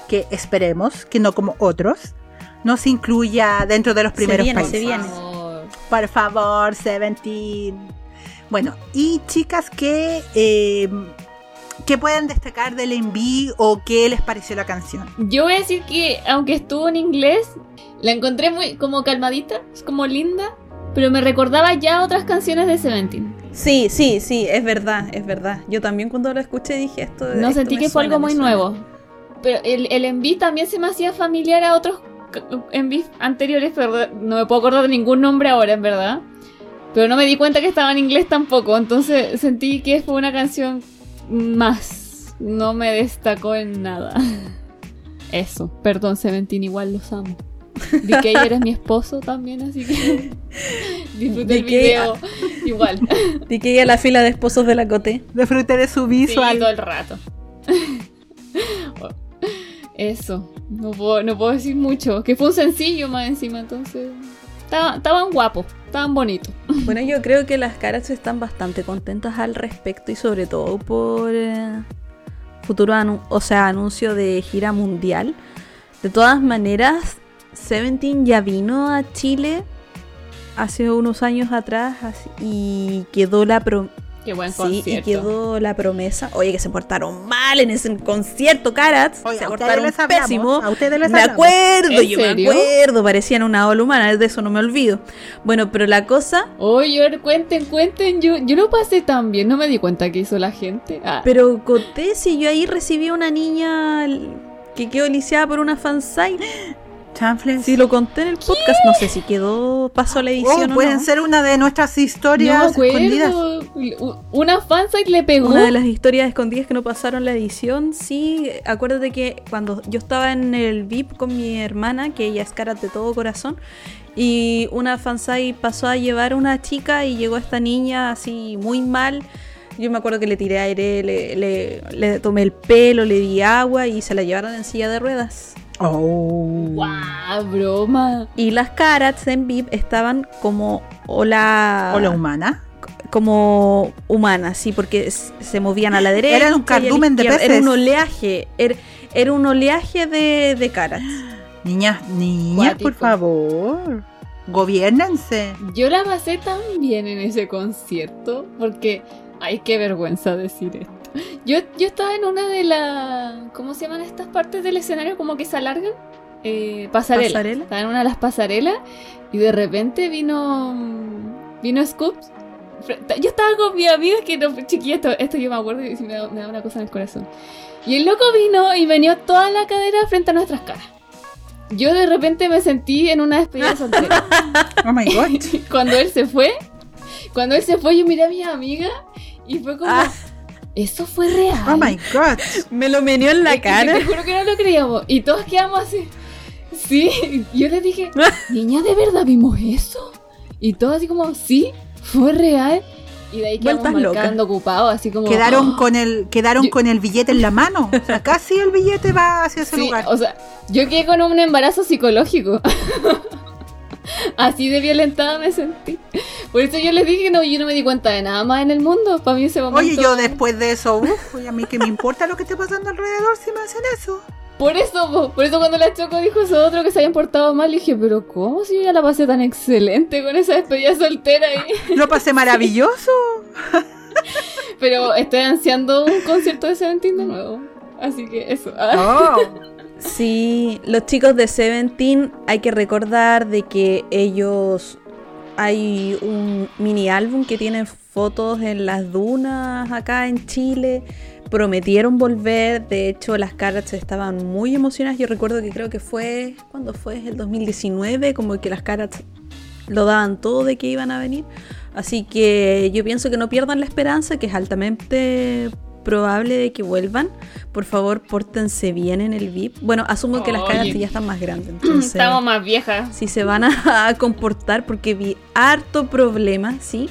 Que esperemos que no como otros nos incluya dentro de los primeros viene, países. se viene. Por favor. Por favor, Seventeen. Bueno, y chicas que, eh, que pueden destacar del envío o qué les pareció la canción. Yo voy a decir que, aunque estuvo en inglés, la encontré muy como calmadita, es como linda, pero me recordaba ya otras canciones de Seventeen. Sí, sí, sí, es verdad, es verdad. Yo también cuando lo escuché dije esto. No esto sentí que fue algo muy suena. nuevo. Pero el, el enví también se me hacía familiar a otros c- enví anteriores, pero no me puedo acordar de ningún nombre ahora, en verdad. Pero no me di cuenta que estaba en inglés tampoco, entonces sentí que fue una canción más. No me destacó en nada. Eso, perdón, Seventeen, igual los amo. DK eres mi esposo también, así que disfruté el DK, video igual. Y que a la fila de esposos de la Cote. Disfruté de su Sí, visual. todo el rato. Eso, no puedo, no puedo decir mucho. Que fue un sencillo más encima, entonces. Estaban guapos, estaban bonitos. Bueno, yo creo que las caras están bastante contentas al respecto y sobre todo por eh, futuro o sea, anuncio de gira mundial. De todas maneras, Seventeen ya vino a Chile hace unos años atrás y quedó la pro- Qué buen Sí, concierto. y quedó la promesa. Oye, que se portaron mal en ese concierto, Carats. Oye, se a portaron les hablamos, pésimo. a ustedes les me acuerdo, ¿En yo serio? me acuerdo. Parecían una ola humana, de eso no me olvido. Bueno, pero la cosa. Oye, a cuenten, cuenten. Yo, yo lo pasé tan bien, no me di cuenta que hizo la gente. Ah, Pero conté si yo ahí recibí una niña que quedó lisiada por una fansite. Chanfles. Si lo conté en el podcast, no sé si quedó, pasó la edición Oh, o pueden no. ser una de nuestras no historias escondidas. Una fansite le pegó. Una de las historias escondidas que no pasaron la edición, sí, acuérdate que cuando yo estaba en el VIP con mi hermana, que ella es cara de todo corazón, y una fansai pasó a llevar a una chica y llegó esta niña así muy mal. Yo me acuerdo que le tiré aire, le, le- le tomé el pelo, le di agua y se la llevaron en silla de ruedas. Oh. Guau, broma. Y las carats en VIP estaban como hola, O la humana. como humanas, sí, porque se movían a la derecha. Eran un cardumen de izquierda. Era peces. un oleaje, era, era un oleaje de, de carats. Niñas, niñas, por favor. Gobiernense. Yo la pasé tan bien en ese concierto porque, ay, qué vergüenza decir esto. Yo, yo estaba en una de las, ¿cómo se llaman estas partes del escenario como que se alargan? Eh, pasarela. ¿Pasarela? Estaba en una de las pasarelas y de repente vino, vino Scoops. Yo estaba con mi amiga que no, chiquilla, esto, esto yo me acuerdo y me da, me da una cosa en el corazón. Y el loco vino y venía toda la cadera frente a nuestras caras. Yo de repente me sentí en una despedida soltera. Oh my god. cuando él se fue, cuando él se fue, yo miré a mi amiga y fue como, Ah. Eso fue real. Oh my god. Me lo meneó en la Es que cara. Te juro que no lo creíamos. Y todos quedamos así. Sí, yo le dije, niña, ¿de verdad vimos eso? Y todos así como, sí, fue real. Y de ahí quedamos marcando ocupados, así como. Quedaron "Ah". con el, quedaron Yo- con el billete en la mano. O sea, casi el billete va hacia ese Sí, lugar. o sea, yo quedé con un embarazo psicológico. Así de violentada me sentí. Por eso yo les dije que no, yo no me di cuenta de nada más en el mundo. Para mí ese momento. Oye, yo después de eso, uff, a mí que me importa lo que esté pasando alrededor si me hacen eso. Por eso, po, por eso cuando la Choco dijo eso otro que se habían portado mal, dije, pero ¿cómo si yo ya la pasé tan excelente con esa despedida soltera ahí? Lo pasé maravilloso. Pero estoy ansiando un concierto de Seventeen de nuevo. Así que eso. Oh. Sí, los chicos de Seventeen hay que recordar de que ellos hay un mini álbum que tiene fotos en las dunas acá en Chile. Prometieron volver, de hecho las Carats estaban muy emocionadas. Yo recuerdo que creo que fue, ¿cuándo fue? El 2019, como que las Carats lo daban todo de que iban a venir. Así que yo pienso que no pierdan la esperanza, que es altamente probable de que vuelvan. Por favor, pórtense bien en el VIP. Bueno, asumo que las caras ya están más grandes, entonces Estamos más viejas. si se van a, a comportar porque vi harto problema, ¿sí?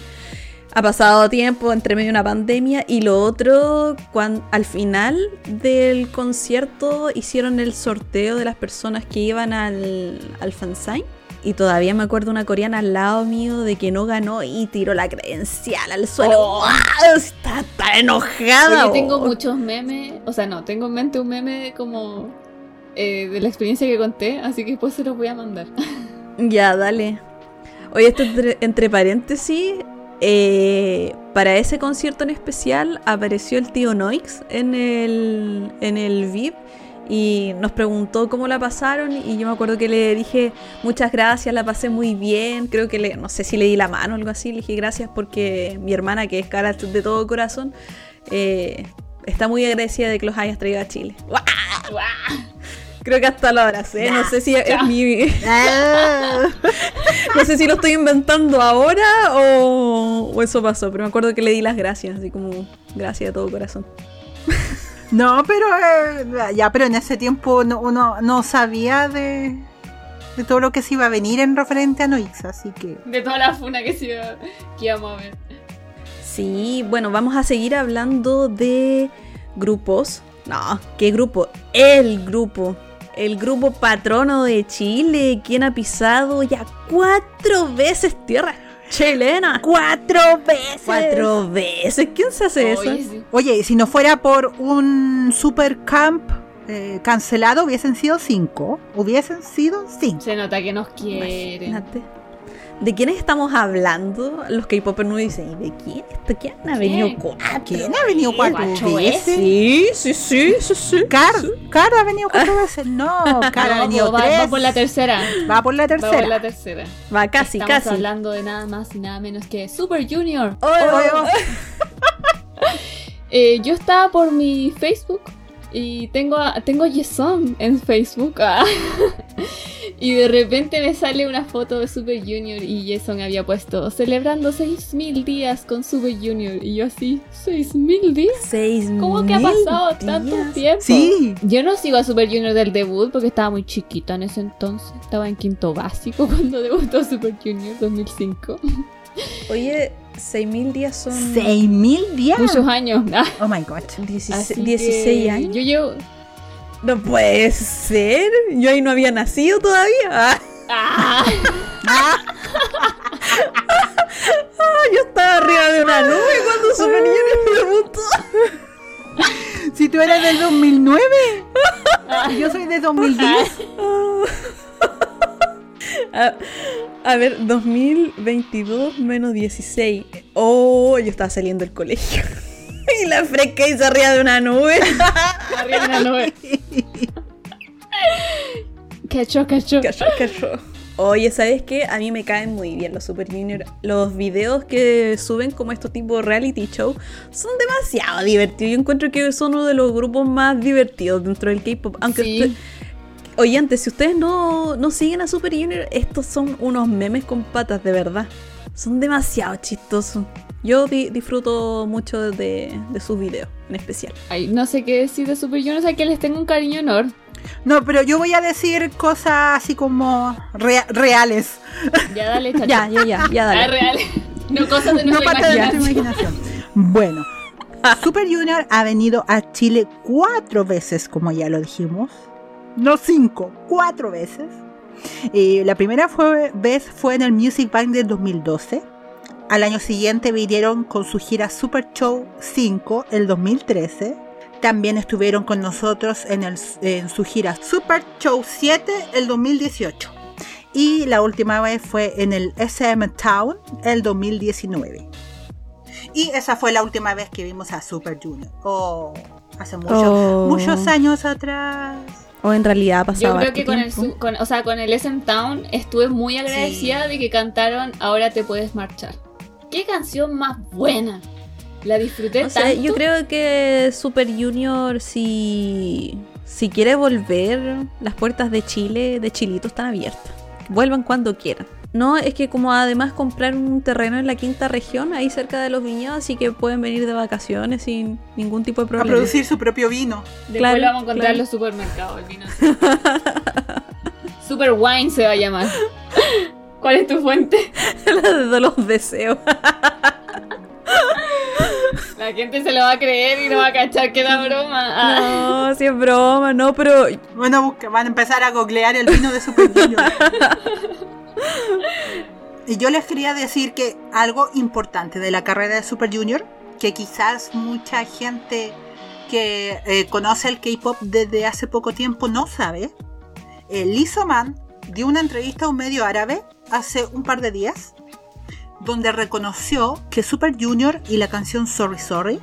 Ha pasado tiempo entre medio de una pandemia y lo otro, cuando al final del concierto hicieron el sorteo de las personas que iban al, al fansign. Y todavía me acuerdo una coreana al lado mío de que no ganó y tiró la credencial al suelo. Oh. Está tan enojada. Oye, tengo muchos memes. O sea, no, tengo en mente un meme como eh, de la experiencia que conté. Así que después se los voy a mandar. Ya, dale. Oye, esto entre, entre paréntesis, eh, para ese concierto en especial apareció el tío Noix en el, en el VIP y nos preguntó cómo la pasaron y yo me acuerdo que le dije muchas gracias, la pasé muy bien, creo que le, no sé si le di la mano o algo así, le dije gracias porque mi hermana que es cara de todo corazón eh, está muy agradecida de que los hayas traído a Chile. ¡Guau! Creo que hasta lo abracé, no sé si es Ya. mi... No sé si lo estoy inventando ahora o, o eso pasó, pero me acuerdo que le di las gracias, así como gracias de todo corazón. No, pero eh, ya, pero en ese tiempo no, uno no sabía de, de todo lo que se iba a venir en referente a Noix, así que De toda la funa que, se iba- que íbamos a ver. Sí, bueno, vamos a seguir hablando de grupos. No, ¿qué grupo? El grupo. El grupo patrono de Chile, quien ha pisado ya cuatro veces tierra chilena. cuatro veces. Cuatro veces. ¿Quién se hace eso? Oye, sí. Oye, si no fuera por un super camp eh, cancelado, hubiesen sido cinco. Hubiesen sido cinco. Se nota que nos quieren. Imagínate. ¿De quiénes estamos hablando? Los K-popers no dicen, ¿y de quién? ¿De quién ha venido cuatro? ¿Quién ha venido cuatro ¿Cuatro veces? Sí, sí, sí, sí, sí. Car, Car ha venido cuatro veces. No, Car ha venido va, tres. va por la tercera. Va por la Va por tercera. la tercera. Va casi, Estamos casi. hablando de nada más y nada menos que Super Junior. Oh, Oye, oh, Eh, yo estaba por mi Facebook y tengo a, tengo a Yeson en Facebook. y de repente me sale una foto de Super Junior y Yeson había puesto celebrando 6000 días con Super Junior. Y yo así, ¿6000 días? Seis ¿Cómo que ha pasado tanto tiempo? Sí. Yo no sigo a Super Junior del debut porque estaba muy chiquita en ese entonces. Estaba en quinto básico cuando debutó Super Junior 2005. Oye, seis mil días son Seis mil días. Muchos años. Oh my god. 16, así 16 que años. Yo llevo. No puede ser. Yo ahí no había nacido todavía. Ah, ¡Ah! yo estaba arriba de una nube cuando Super Junior debutó. Si tú eres del 2009. y yo soy de 2010. A, a ver, 2022 menos 16. Oh, yo estaba saliendo del colegio. y la fresca hizo arriba de una nube. Arriba de una nube. Cachó, cachó. Cayó, cayó. Oye, ¿sabes qué? A mí me caen muy bien los Super Junior. Los videos que suben como estos tipos reality show son demasiado divertidos. Yo encuentro que son uno de los grupos más divertidos dentro del K-pop. Aunque Sí. usted- Oye, antes, si ustedes no, no siguen a Super Junior, estos son unos memes con patas, de verdad. Son demasiado chistosos. Yo di- disfruto mucho de, de sus videos, en especial. Ay, no sé qué decir de Super Junior, o sea que les tengo un cariño enorme. No, pero yo voy a decir cosas así como rea- reales. Ya dale, chacho. Ya, ya, ya, ya Ah, dale. real. No cosas de No nuestra parte de nuestra imaginación. imaginación. Bueno, Super Junior ha venido a Chile cuatro veces, como ya lo dijimos. No cinco, cuatro veces. Eh, la primera fue- vez fue en el Music Bank del 2012. Al año siguiente vinieron con su gira Super Show 5 el 2013. También estuvieron con nosotros en, el- en su gira Super Show 7 el 2018. Y la última vez fue en el SM Town el 2019. Y esa fue la última vez que vimos a Super Junior. Oh, hace mucho- Oh. muchos años atrás. O en realidad ha pasado Yo creo que con el, tiempo. su- con- o sea, con el SM Town estuve muy agradecida de que cantaron Ahora te puedes marchar. Qué canción más buena. La disfruté O sea, tanto. yo creo que Super Junior, si, si quiere volver, las puertas de Chile, de Chilito, están abiertas. Vuelvan cuando quieran. No, es que como además compraron un terreno en la quinta región, ahí cerca de los viñedos, así que pueden venir de vacaciones sin ningún tipo de A problema. producir su propio vino. Después claro, lo vamos a encontrar claro. en los supermercados. El vino. Super Wine se va a llamar. ¿Cuál es tu fuente? de los deseos. La gente se lo va a creer y no va a cachar que era broma. Ah. No, si es broma, no, pero Bueno, busca- van a empezar a googlear el vino de Super Junior. y yo les quería decir que algo importante de la carrera de Super Junior, que quizás mucha gente que eh, conoce el K-pop desde hace poco tiempo no sabe. Eh, Lizzo Man dio una entrevista a un medio árabe hace un par de días donde reconoció que Super Junior y la canción Sorry Sorry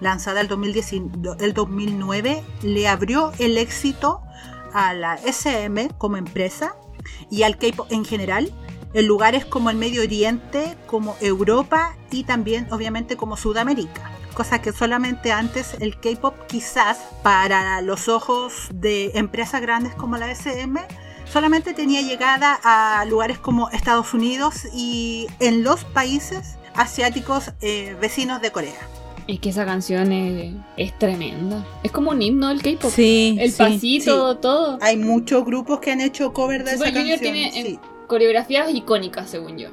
lanzada el, 2019 el 2009, le abrió el éxito a la SM como empresa y al K-pop en general en lugares como el Medio Oriente, como Europa y también obviamente como Sudamérica. Cosa que solamente antes el K-pop quizás para los ojos de empresas grandes como la SM solamente tenía llegada a lugares como Estados Unidos y en los países asiáticos eh, vecinos de Corea. Es que esa canción es, es tremenda. Es como un himno del K-pop. sí. El sí. pasito, todo. Hay muchos grupos que han hecho cover de Super esa Junior canción. tiene sí. eh, coreografías icónicas, según yo.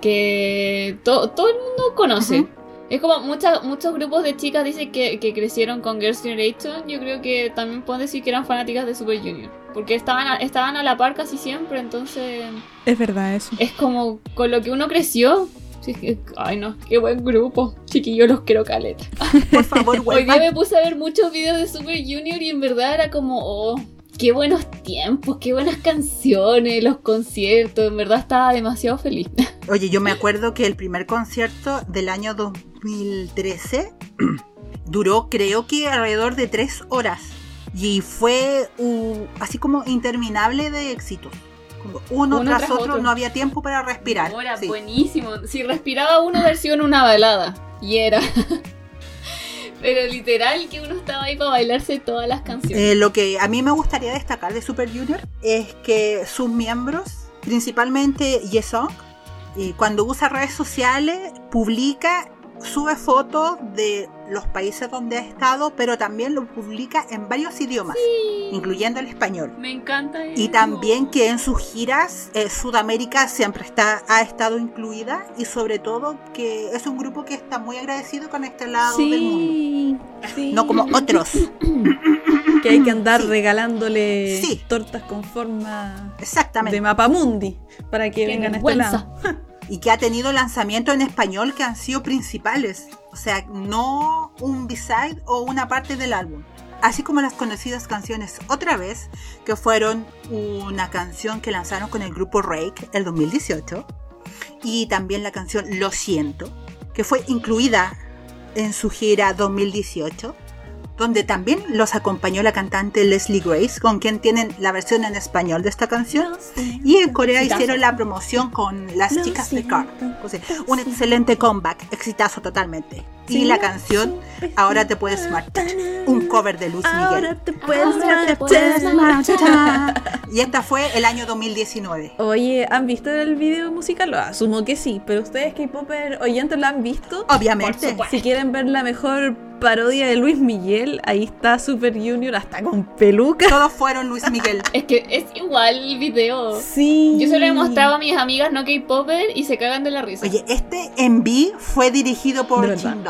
Que to- todo el mundo conoce. Es como muchas muchos grupos de chicas dicen que, que crecieron con Girls' Generation. Yo creo que también pueden decir que eran fanáticas de Super Junior. Porque estaban a, estaban a la par casi siempre. Entonces Es verdad eso. es como con lo que uno creció. Sí, es que- ay no, qué buen grupo. Chiquillos, los quiero caleta. Por favor, Hoy día me puse a ver muchos videos de Super Junior y en verdad era como, oh, qué buenos tiempos, qué buenas canciones, los conciertos, en verdad estaba demasiado feliz. Oye, yo me acuerdo que el primer concierto del año 2013 duró creo que alrededor de tres horas y fue uh, así como interminable de éxitos. Como uno, Uno tras, tras otro, otro. no había tiempo para respirar. Sí. buenísimo. Si respiraba uno, versión una balada. Y era. Pero literal que uno estaba ahí para bailarse todas las canciones. Eh, lo que a mí me gustaría destacar de Super Junior es que sus miembros, principalmente Yesong, y cuando usa redes sociales, publica, sube fotos de los países donde ha estado, pero también lo publica en varios idiomas, incluyendo el español. Me encanta eso. Y también que en sus giras eh, Sudamérica siempre está, ha estado incluida y sobre todo que es un grupo que está muy agradecido con este lado del mundo. Sí, sí. No como otros. que hay que andar Sí. regalándole Sí. tortas con forma Exactamente. de mapamundi para que Qué vengan a este lado. y que ha tenido lanzamientos en español que han sido principales, o sea, no un B-side o una parte del álbum. Así como las conocidas canciones Otra vez, que fueron una canción que lanzaron con el grupo Rake el 2018, y también la canción Lo siento, que fue incluida en su gira 2018, donde también los acompañó la cantante Leslie Grace, con quien tienen la versión en español de esta canción. Y en Corea hicieron la promoción con las chicas de siento, Car. O sea, un excelente comeback, exitazo totalmente. Y la canción Ahora te puedes marchar, un cover de Luis Ahora Miguel. te puedes Ahora te marchar. puedes marchar. Y esta fue el año 2019. Oye, ¿han visto el video musical? Lo asumo que sí, pero ustedes K-Popper oyentes lo han visto. Obviamente. Si quieren ver la mejor parodia de Luis Miguel, ahí está Super Junior hasta con peluca. Todos fueron Luis Miguel. Es que es igual el video. Sí. Yo se lo he mostrado a mis amigas no K-Popper y se cagan de la risa. Oye, este enví fue dirigido por. Jin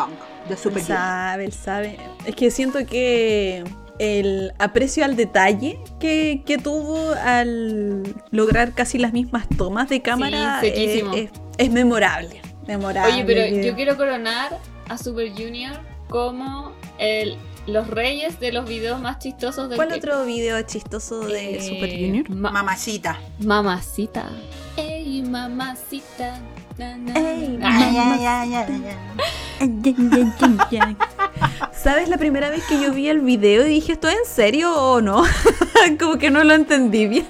De Él Super Junior. sabe, él sabe. Es que siento que el aprecio al detalle que, que tuvo al lograr casi las mismas tomas de cámara Sí, es, sequísimo. es- es memorable. Memorable. Oye, pero yo quiero coronar a Super Junior como el, los reyes de los videos más chistosos del ¿Cuál otro video chistoso de Eh, Super Junior? Ma- Mamacita. mamacita. Ey, mamacita. ¿Sabes la primera vez que yo vi el video y dije, ¿esto es en serio o no? como que no lo entendí bien.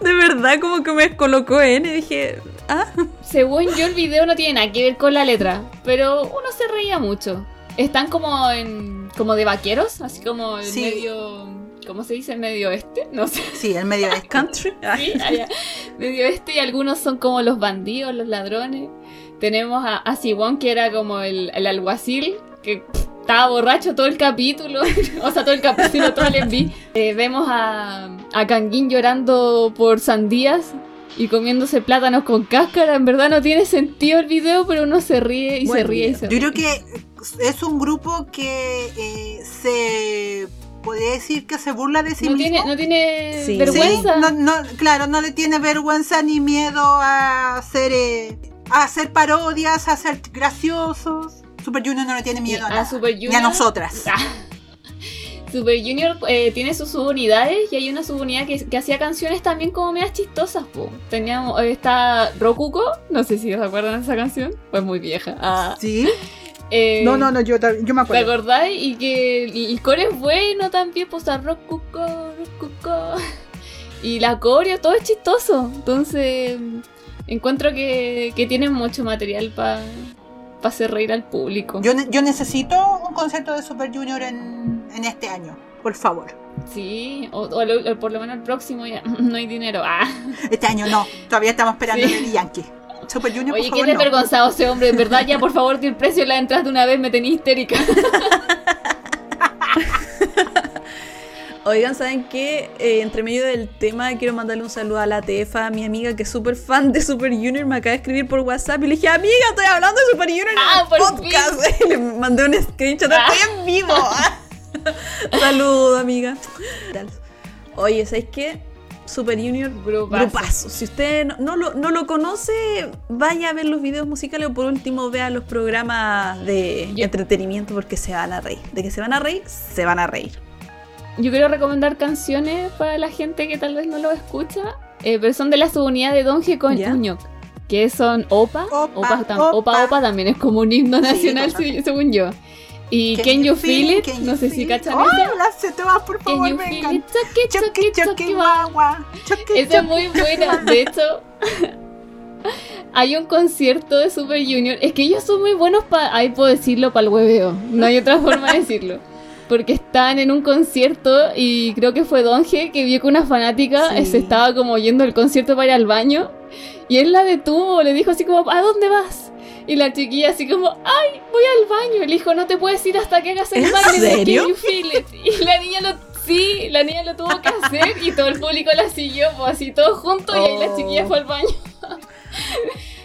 De verdad, como que me colocó en y dije, ah, Según yo, el video no tiene nada que ver con la letra, pero uno se reía mucho. Están como en. como de vaqueros, así como Sí. medio. ¿Cómo se dice? Medio este, no sé. Sí, el medio este. country. Sí, allá. Medio este y algunos son como los bandidos, los ladrones. Tenemos a, a Siwon, que era como el, el alguacil, que pff, estaba borracho todo el capítulo, o sea, todo el capítulo, todo el enví. Eh, vemos a, a Kangin llorando por sandías y comiéndose plátanos con cáscara. En verdad no tiene sentido el video, pero uno se ríe y Buen se ríe y se Yo ríe. creo que es un grupo que eh, se podría decir que se burla de sí no, mismo. tiene, no tiene Sí. vergüenza. Sí, no, no, claro, no le tiene vergüenza ni miedo a hacer eh, a hacer parodias, a ser graciosos. Super Junior no le tiene miedo a, a nada, Super ni a Junior. nosotras. Ah. Super Junior eh, tiene sus subunidades y hay una subunidad que, que hacía canciones también como medias chistosas. Po. Teníamos, eh, está Rokuko, no sé si os acuerdan de esa canción, pues muy vieja. Ah, ¿Sí? Eh, No, no, no, yo, yo me ¿Te acuerdo. acordáis? Y que el, core es bueno también, pues a Rokuko, Rokuko. Y la coreo, todo es chistoso. Entonces, encuentro que, que tienen mucho material para hacer reír al público. Yo, yo necesito un concierto de Super Junior en, en este año, por favor. Sí, o, o lo- o por lo menos el próximo ya no hay dinero. Ah. Este año no, todavía estamos esperando Sí. el Yankee. Super Junior, Oye, por qué favor, no. desvergonzado ese hombre, de verdad, ya por favor, di el precio de la entrada de una vez, me tenía histérica. Oigan, ¿saben qué? Eh, entre medio del tema quiero mandarle un saludo a la Tefa, mi amiga que es súper fan de Super Junior. Me acaba de escribir por WhatsApp y le dije, amiga, estoy hablando de Super Junior en Ah, el por podcast. Y le mandé un screenshot, Ah. estoy en vivo. Saludo, amiga. Oye, ¿sabes qué? Super Junior, Grupazo. grupazo. Si usted no, no lo, no lo conoce, vaya a ver los videos musicales o por último vea los programas de Yo- entretenimiento porque se van a reír. De que se van a reír, se van a reír. yo quiero recomendar canciones para la gente que tal vez no lo escucha, eh, pero son de la subunidad de Donge con. Uñok, que son Opa. Opa, Opa, opa. Opa, Opa también es como un himno nacional, según yo. Y Can, You Feel It, Can no You sé si cachan ¡Oh, esa. se te va, por Can favor, You me encanta. Choque, Choque, choque, choque, guagua. Choque, Esa es muy buena. De hecho, hay un concierto de Super Junior. Es que ellos son muy buenos para. Ahí puedo decirlo para el hueveo. No hay otra forma de decirlo. Porque están en un concierto y creo que fue Donge que vio que una fanática Sí. se estaba como yendo al concierto para ir al baño. Y él la detuvo, le dijo así como, ¿a dónde vas? Y la chiquilla así como, ¡ay, voy al baño! Y le dijo, no te puedes ir hasta que hagas el ¿En baile de serio? Can You Feel It". Y la niña lo, sí, la niña lo tuvo que hacer y todo el público la siguió, pues así todos juntos y ahí la Oh. chiquilla fue al baño.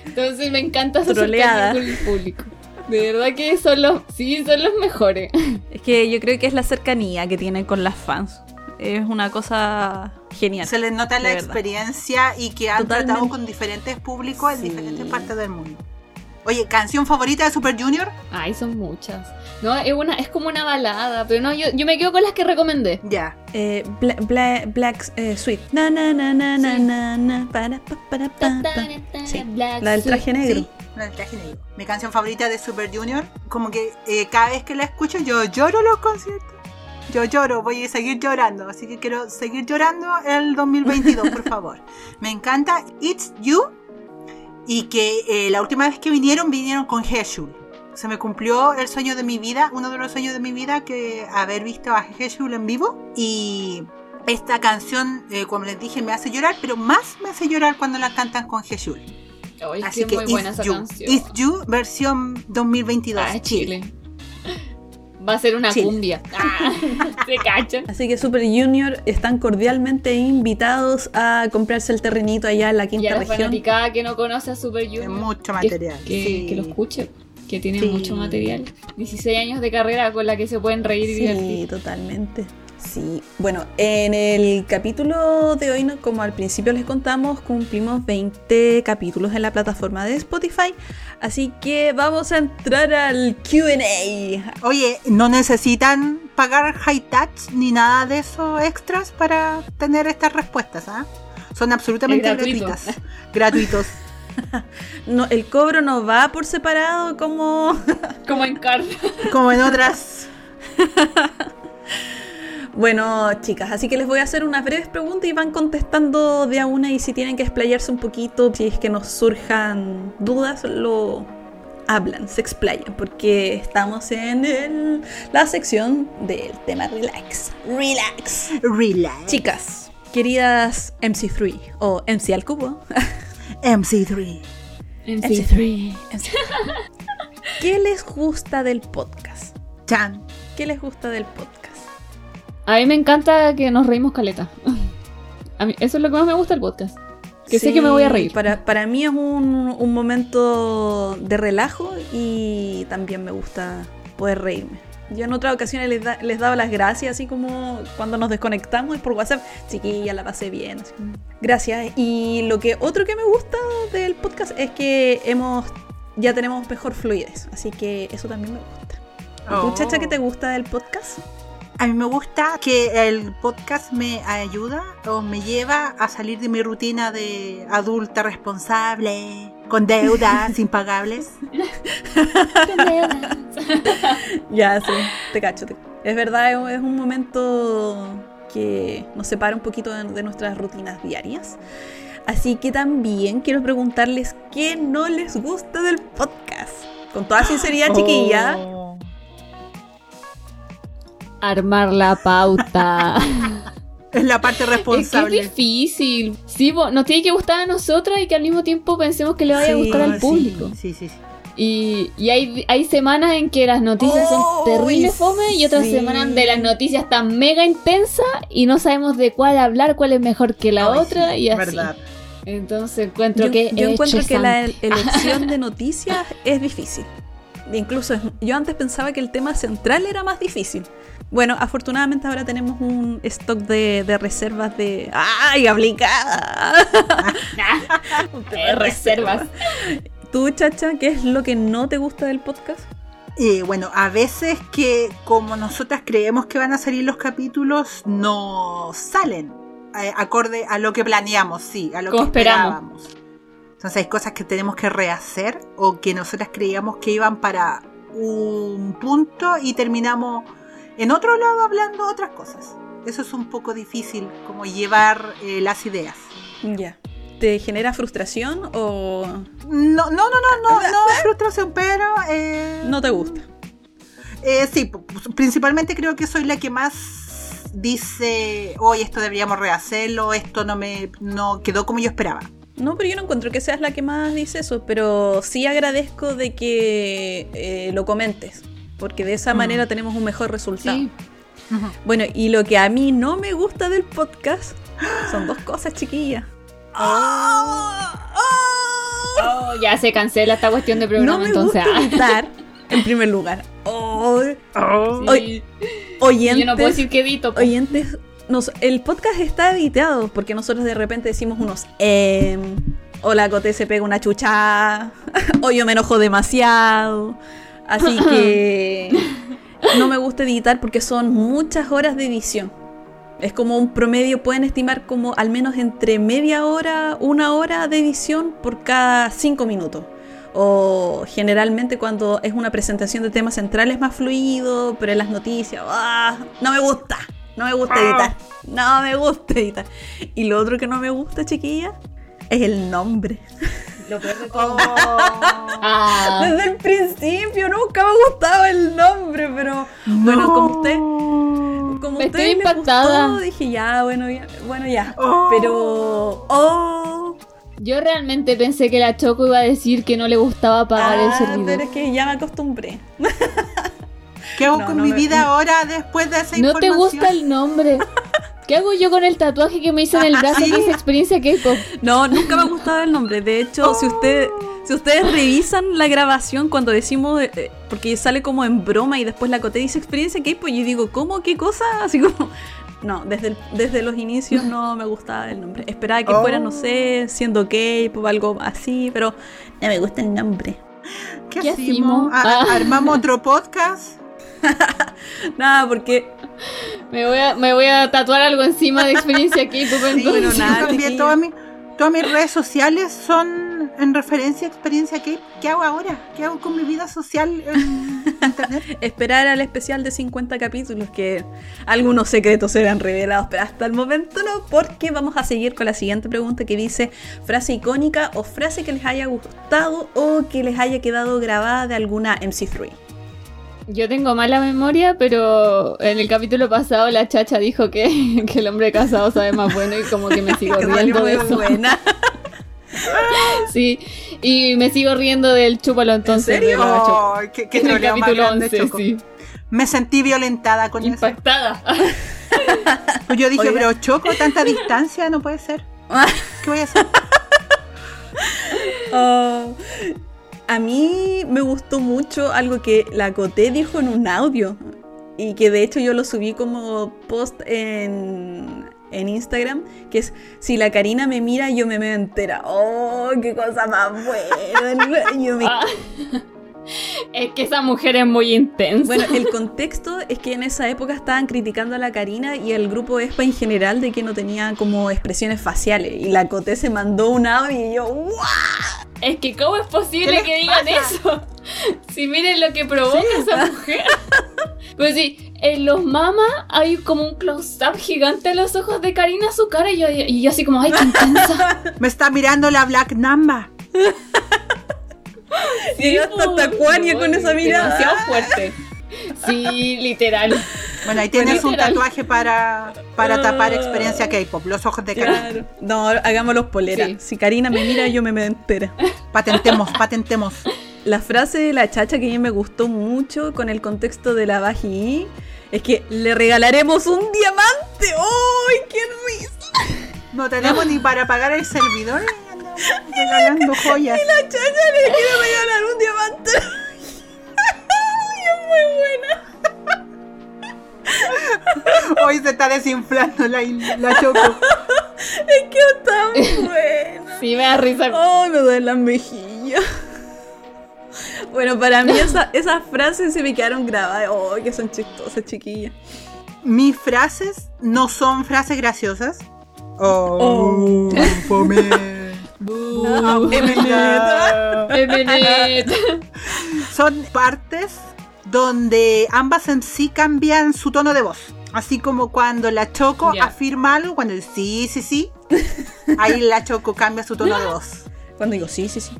Entonces me encanta con el público. De verdad que son los, sí, son los mejores. Es que yo creo que es la cercanía que tienen con las fans. Es una cosa genial. Se les nota la verdad. experiencia y que han Totalmente. tratado con diferentes públicos en Sí. diferentes partes del mundo. Oye, ¿canción favorita de Super Junior? Ay, son muchas. No, es una, es como una balada, pero no, yo, yo me quedo con las que recomendé. Ya. Eh, Bla- Bla- Black eh, Sweet. Na, na, na, na, na, Sí. na, na, para, pa, para, pa, pa. Sí, La del traje negro. Sí, la del traje negro. Mi canción favorita de Super Junior, como que eh, cada vez que la escucho yo lloro los conciertos. Yo lloro, voy a seguir llorando, así que quiero seguir llorando el 2022, por favor. Me encanta It's You y que eh, la última vez que vinieron, vinieron con Heshul. Se me cumplió el sueño de mi vida, uno de los sueños de mi vida, que haber visto a Heshul en vivo. Y esta canción, eh, como les dije, me hace llorar, pero más me hace llorar cuando la cantan con Heshul. Así sí, que muy It's buena esa You. canción. It's You versión 2022 Ah, Chile. Chile. Va a ser una Chile. cumbia. Ah, se cachan. Así que Super Junior están cordialmente invitados a comprarse el terrenito allá en la Y a quinta la región. fanaticada que no conoce a Super Tiene Junior. mucho que- material. Que, sí. que lo escuche. Que tiene Sí. mucho material. 16 años de carrera con la que se pueden reír y Sí, divertir. totalmente. Sí, bueno, en el capítulo de hoy, como al principio les contamos, cumplimos 20 capítulos en la plataforma de Spotify, así que vamos a entrar al QA. Oye, no necesitan pagar high touch ni nada de esos extras para tener estas respuestas, ¿ah? Son absolutamente gratuito. gratuitas. Gratuitos. No, el cobro no va por separado como... Como en carta. Como en otras. Bueno, chicas, así que les voy a hacer unas breves preguntas y van contestando de a una y si tienen que explayarse un poquito, si es que nos surjan dudas, lo hablan, se explayan, porque estamos en el- la sección del tema relax. Relax. Relax. Chicas, queridas MC3 o MC al cubo, MC3. En MC3. ¿Qué les gusta del podcast? Chan. ¿Qué les gusta del podcast? A mí me encanta que nos reímos caleta. A mí, eso es lo que más me gusta del podcast. Que sé que me voy a reír. Para, para mí es un, un momento de relajo y también me gusta poder reírme. Yo en otras ocasiones les, da- les daba las gracias, así como cuando nos desconectamos y por WhatsApp, chiquilla, la pasé bien. así como, Gracias. Y lo que otro que me gusta del podcast es que hemos ya tenemos mejor fluidez, así que eso también me gusta. ¿Y tú, Oh. chacha, qué te gusta del podcast? A mí me gusta que el podcast me ayuda o me lleva a salir de mi rutina de adulta responsable, con deudas impagables. Ya, sí, te cacho. te- Es verdad, es- un momento que nos separa un poquito de, de nuestras rutinas diarias. Así que también quiero preguntarles qué no les gusta del podcast. Con toda sinceridad, chiquilla. Oh. Armar la pauta. Es la parte es que es responsable. difícil. Sí, nos tiene que gustar a nosotras y que al mismo tiempo pensemos que le vaya a gustar al público. Sí, sí, sí. Y, y hay, hay semanas en que las noticias Oh, son terribles fome y otras sí. semanas donde las noticias están mega intensas y no sabemos de cuál hablar, cuál es mejor que la Ay, otra sí, y así. verdad. Entonces encuentro Yo, que yo es encuentro que la elección de noticias es difícil. Incluso yo antes pensaba que el tema central era más difícil. Bueno, afortunadamente ahora tenemos un stock de, de reservas de... ¡Ay, aplicada! Eh, reservas. Tú, chacha, ¿qué es lo que no te gusta del podcast? Y bueno, a veces que como nosotras creemos que van a salir los capítulos, no salen eh, acorde a lo que planeamos, sí, a lo Como que esperamos. esperábamos. Entonces hay cosas que tenemos que rehacer o que nosotras creíamos que iban para un punto y terminamos en otro lado hablando otras cosas. Eso es un poco difícil, como llevar eh, las ideas. Ya. ¿Te genera frustración o No, no, no, no, no, no es frustración, pero... eh, no te gusta? Eh, sí, principalmente creo que soy la que más dice, hoy esto deberíamos rehacerlo, esto no me no quedó como yo esperaba. No, pero yo no encuentro que seas la que más dice eso, pero sí agradezco de que eh, lo comentes, porque de esa Mm. manera tenemos un mejor resultado. Sí. Bueno, y lo que a mí no me gusta del podcast son dos cosas, chiquillas. Oh, ya se cancela esta cuestión de No programa me entonces. gusta editar, en primer lugar. Oh, Sí. Oyentes, Yo no puedo decir que edito. oyentes, nos- el podcast está editado porque nosotros de repente decimos unos em, o la Cote se pega una chucha, o yo me enojo demasiado. Así que no me gusta editar porque son muchas horas de edición. Es como un promedio, pueden estimar como al menos entre media hora, una hora de edición por cada cinco minutos. O generalmente cuando es una presentación de temas centrales más fluido, pero en las noticias, ¡ah! no me gusta, no me gusta editar, no me gusta editar. Y lo otro que no me gusta, chiquilla, es el nombre. Lo peor de todo. Oh. Desde el principio nunca me gustaba el nombre, pero bueno, No. como usted, como Estoy usted le impactada. gustó, dije ya, bueno, ya, bueno ya. Oh. Pero, oh, yo realmente pensé que la Choco iba a decir que no le gustaba pagar el ah, servidor. pero es que ya me acostumbré. ¿Qué hago No, con no mi me- vida ahora después de esa ¿No te información? gusta el nombre? ¿Qué hago yo con el tatuaje que me hice en el brazo Sí. que dice experiencia K-pop? No, nunca me ha gustado el nombre. De hecho, si usted, si ustedes revisan la grabación cuando decimos, eh, eh, porque sale como en broma y después la coté dice experiencia K-pop, y yo digo, ¿cómo? ¿Qué cosa? Así como, no, desde, el- desde los inicios no me gustaba el nombre. Esperaba que Oh. fuera, no sé, siendo K-pop, algo así, pero no me gusta el nombre. ¿Qué, ¿Qué hacemos? hacemos? ¿A- Ah. ¿Armamos otro podcast? Nada, porque Me voy a, me voy a tatuar algo encima de experiencia K-pop Sí, bueno, nada, cambié chiquillo. todas mis, todas mis redes sociales son en referencia a experiencia que ¿Qué hago ahora? ¿Qué hago con mi vida social en internet? esperar al especial de 50 capítulos que algunos secretos serán revelados, pero hasta el momento no, porque vamos a seguir con la siguiente pregunta que dice frase icónica o frase que les haya gustado o que les haya quedado grabada de alguna MC3. Yo tengo mala memoria, pero en el capítulo pasado la chacha dijo que, que el hombre casado sabe más bueno y como que me sigo riendo de eso. buena. Sí, y me sigo riendo del chúpalo entonces. serio? la Choco. Ay, qué, qué En el capítulo grande, 11, Choco. sí. Me sentí violentada con eso. Impactada. Pues Yo dije, Oiga. pero Choco, tanta distancia no puede ser. ¿Qué voy a hacer? Ah, a mí me gustó mucho algo que la Coté dijo en un audio y que de hecho yo lo subí como post en, en Instagram, que es si la Karina me mira yo me me entera. ¡Oh, qué cosa más buena! Yo me- Ah. Es que esa mujer es muy intensa. Bueno, el contexto es que en esa época estaban criticando a la Karina y al grupo ESPA en general de que no tenía como expresiones faciales y la Coté se mandó un audio y yo ¡guau! Es que ¿cómo es posible ¿Qué que digan pasa? eso? Si miren lo que provoca esa mujer. Pues sí, en los mamas hay como un close-up gigante a los ojos de Karina su cara y yo, y yo así como, ay, qué intensa. Me está mirando la Black Namba. Llegó hasta po, Tacuania con esa mirada. Demasiado fuerte. Sí, literal. Bueno, ahí tienes un tatuaje para, para tapar Ah. experiencia K-pop. Los ojos de Karina. Claro. No, hagámoslos polera. Sí. Si Karina me mira, yo me me entera. Patentemos, patentemos. La frase de la chacha que a mí me gustó mucho con el contexto de la Baji es que le regalaremos un diamante. ¡Ay, qué risa! No tenemos ni para pagar el servidor y andamos regalando joyas. La chacha le quiere regalar un diamante. Muy buena. Hoy se está desinflando la, la Choco. Es que está muy buena. Sí, me da risa. Ay, me duele las mejillas. Bueno, para mí esa- esas frases se me quedaron grabadas. Oh, que son chistosas, chiquillas. Mis frases no son frases graciosas. Oh, Oh. fome. Son partes donde ambas en sí cambian su tono de voz. Así como cuando la Choco afirma algo, cuando dice sí, sí, sí, ahí la Choco cambia su tono de voz. Cuando digo sí, sí, sí.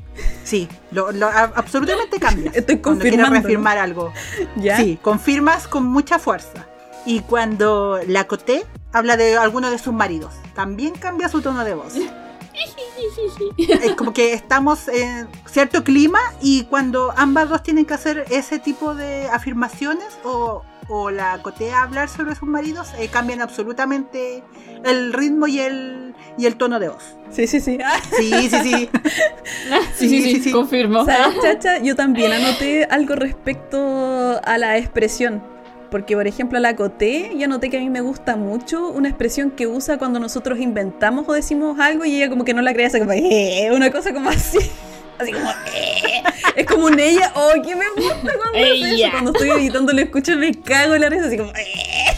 Sí, lo, lo- a- absolutamente cambia. Estoy Cuando confirmando, reafirmar algo. ¿Ya? Sí, confirmas con mucha fuerza. Y cuando la Coté habla de alguno de sus maridos, también cambia su tono de voz. es como que estamos en cierto clima y cuando ambas dos tienen que hacer ese tipo de afirmaciones o, o la Coté a hablar sobre sus maridos, eh, cambian absolutamente el ritmo y el, y el tono de voz. Sí, sí, sí. Sí, sí, sí. Sí, sí, sí, sí, sí. confirmo. ¿Sabes, chacha? Yo también anoté algo respecto a la expresión. Porque, por ejemplo, la Coté, ya noté que a mí me gusta mucho una expresión que usa cuando nosotros inventamos o decimos algo y ella como que no la cree, hace como, eh, una cosa como así. Así como, eh. Es como un ella, oh, que me gusta cuando hace eso. Cuando estoy editando lo escucho y me cago en la risa, así como, eh.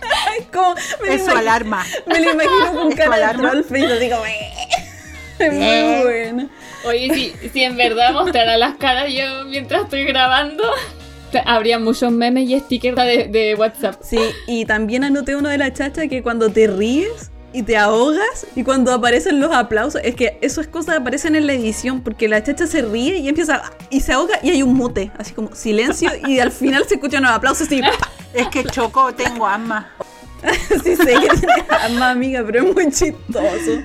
Como, me imagino- alarma. Me lo imagino con ¿Es cara de alarma? trollface, así como, eh. Es muy Eh. bueno. Oye, si, si en verdad mostrara las caras yo mientras estoy grabando, habría muchos memes y stickers de, de WhatsApp. Sí, y también anoté uno de la chacha que cuando te ríes y te ahogas y cuando aparecen los aplausos, es que esas cosas aparecen en la edición porque la chacha se ríe y empieza y se ahoga y hay un mute, así como silencio y al final se escuchan los aplausos y Es que Choco, tengo asma. sí sé que tiene alma amiga, pero es muy chistoso.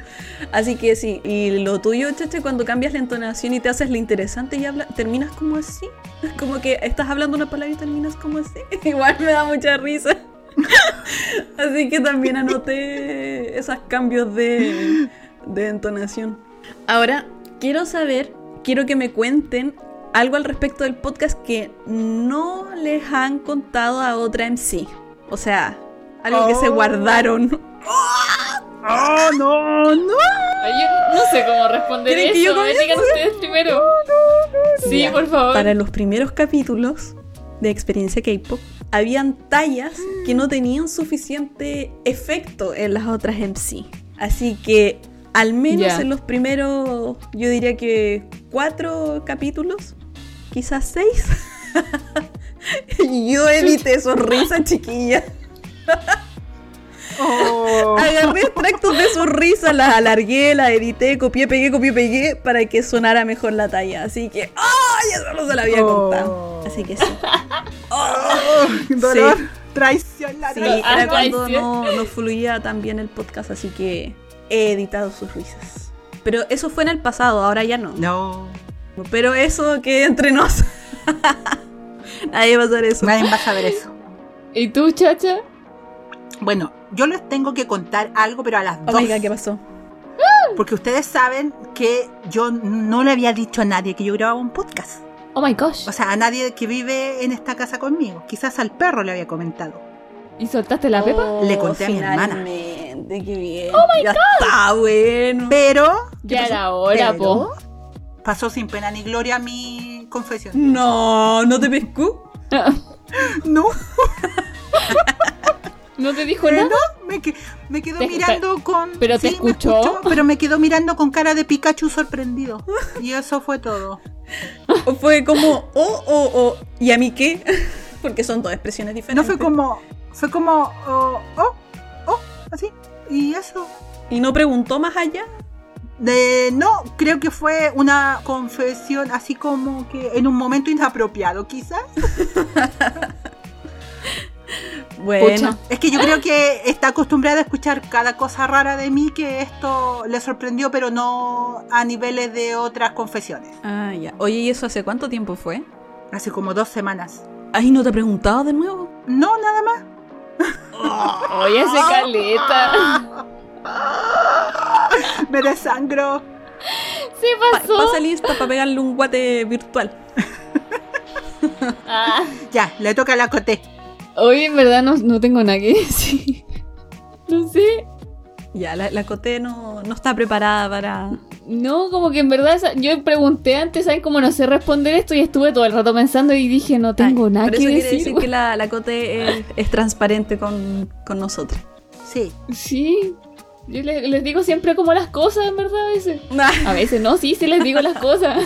Así que sí, y lo tuyo, chacha, cuando cambias la entonación y te haces lo interesante y habla, terminas como así. Como que estás hablando una palabra y terminas como así. Igual me da mucha risa. Así que también anoté esos cambios de, de entonación. Ahora, quiero saber, quiero que me cuenten algo al respecto del podcast que no les han contado a otra MC. O sea, algo que se Oh. guardaron. ¡Oh, no, no! No sé cómo responder ¿Quieren que yo eso. Digan ustedes primero. Sí, Ya. por favor. Para los primeros capítulos de Experiencia K-Pop, habían tallas que no tenían suficiente efecto en las otras MC. Así que, al menos en los primeros, yo diría que cuatro capítulos, quizás seis. yo evité sus risas, chiquillas. Oh. Agarré extractos de sus risas, las alargué, las edité, copié, pegué, copié, pegué para que sonara mejor la talla. Así que, ¡ay! eso no se lo había Oh. contado. Así que sí. Oh, dolor, Sí. traición, la Sí, Ah, era traición. cuando no, no fluía tan bien el podcast, así que he editado sus risas. Pero eso fue en el pasado, ahora ya no. No, Pero eso que entre nos. Nadie va a hacer eso. nadie va a saber eso. ¿Y tú, chacha? Bueno, yo les tengo que contar algo, pero a las Oh dos. my god, ¿qué pasó? Porque ustedes saben que yo no le había dicho a nadie que yo grababa un podcast. Oh my gosh. O sea, a nadie que vive en esta casa conmigo. Quizás al perro le había comentado. ¿Y soltaste la pepa? Oh, Le conté a mi hermana. Qué bien. Oh my ya está bueno. Pero Ya era hora, Pero po. pasó sin pena ni gloria mi confesión. No, no te pescó. No, ¿No te dijo no, nada? me, que- me quedó Te- mirando con. pero te me escuchó. pero me quedó mirando con cara de Pikachu sorprendido. Y eso fue todo. O fue como, oh, oh, oh. ¿Y a mí qué? Porque son dos expresiones No diferentes. fue como. Fue como. Oh, oh, oh, así. Y eso. ¿Y no preguntó más allá? De, no, creo que fue una confesión así como que en un momento inapropiado, quizás. Bueno, Pucha. Es que yo creo que está acostumbrada a escuchar cada cosa rara de mí que esto le sorprendió, pero no a niveles de otras confesiones. Ah, ya. Oye, ¿y eso hace cuánto tiempo fue? Hace como dos semanas. Ay, ¿no te he preguntado de nuevo? No, nada más. Oye, ese caleta. Me desangro. ¿Se Pa- pasó? pasa lista para pegarle un guate virtual. Ah. Ya, le toca la coté. Oye, en verdad no, no tengo nada que decir. No sé. Ya, la, la Coté no, no está preparada para... No, como que en verdad yo pregunté antes, ¿saben cómo no sé responder esto? Y estuve todo el rato pensando y dije, no tengo Ay, nada que eso quiere decir. que la, la Coté es, es transparente con, con nosotros. Sí. Sí, yo le- les, digo siempre como las cosas, en verdad, a veces. A veces no, sí, sí les digo las cosas.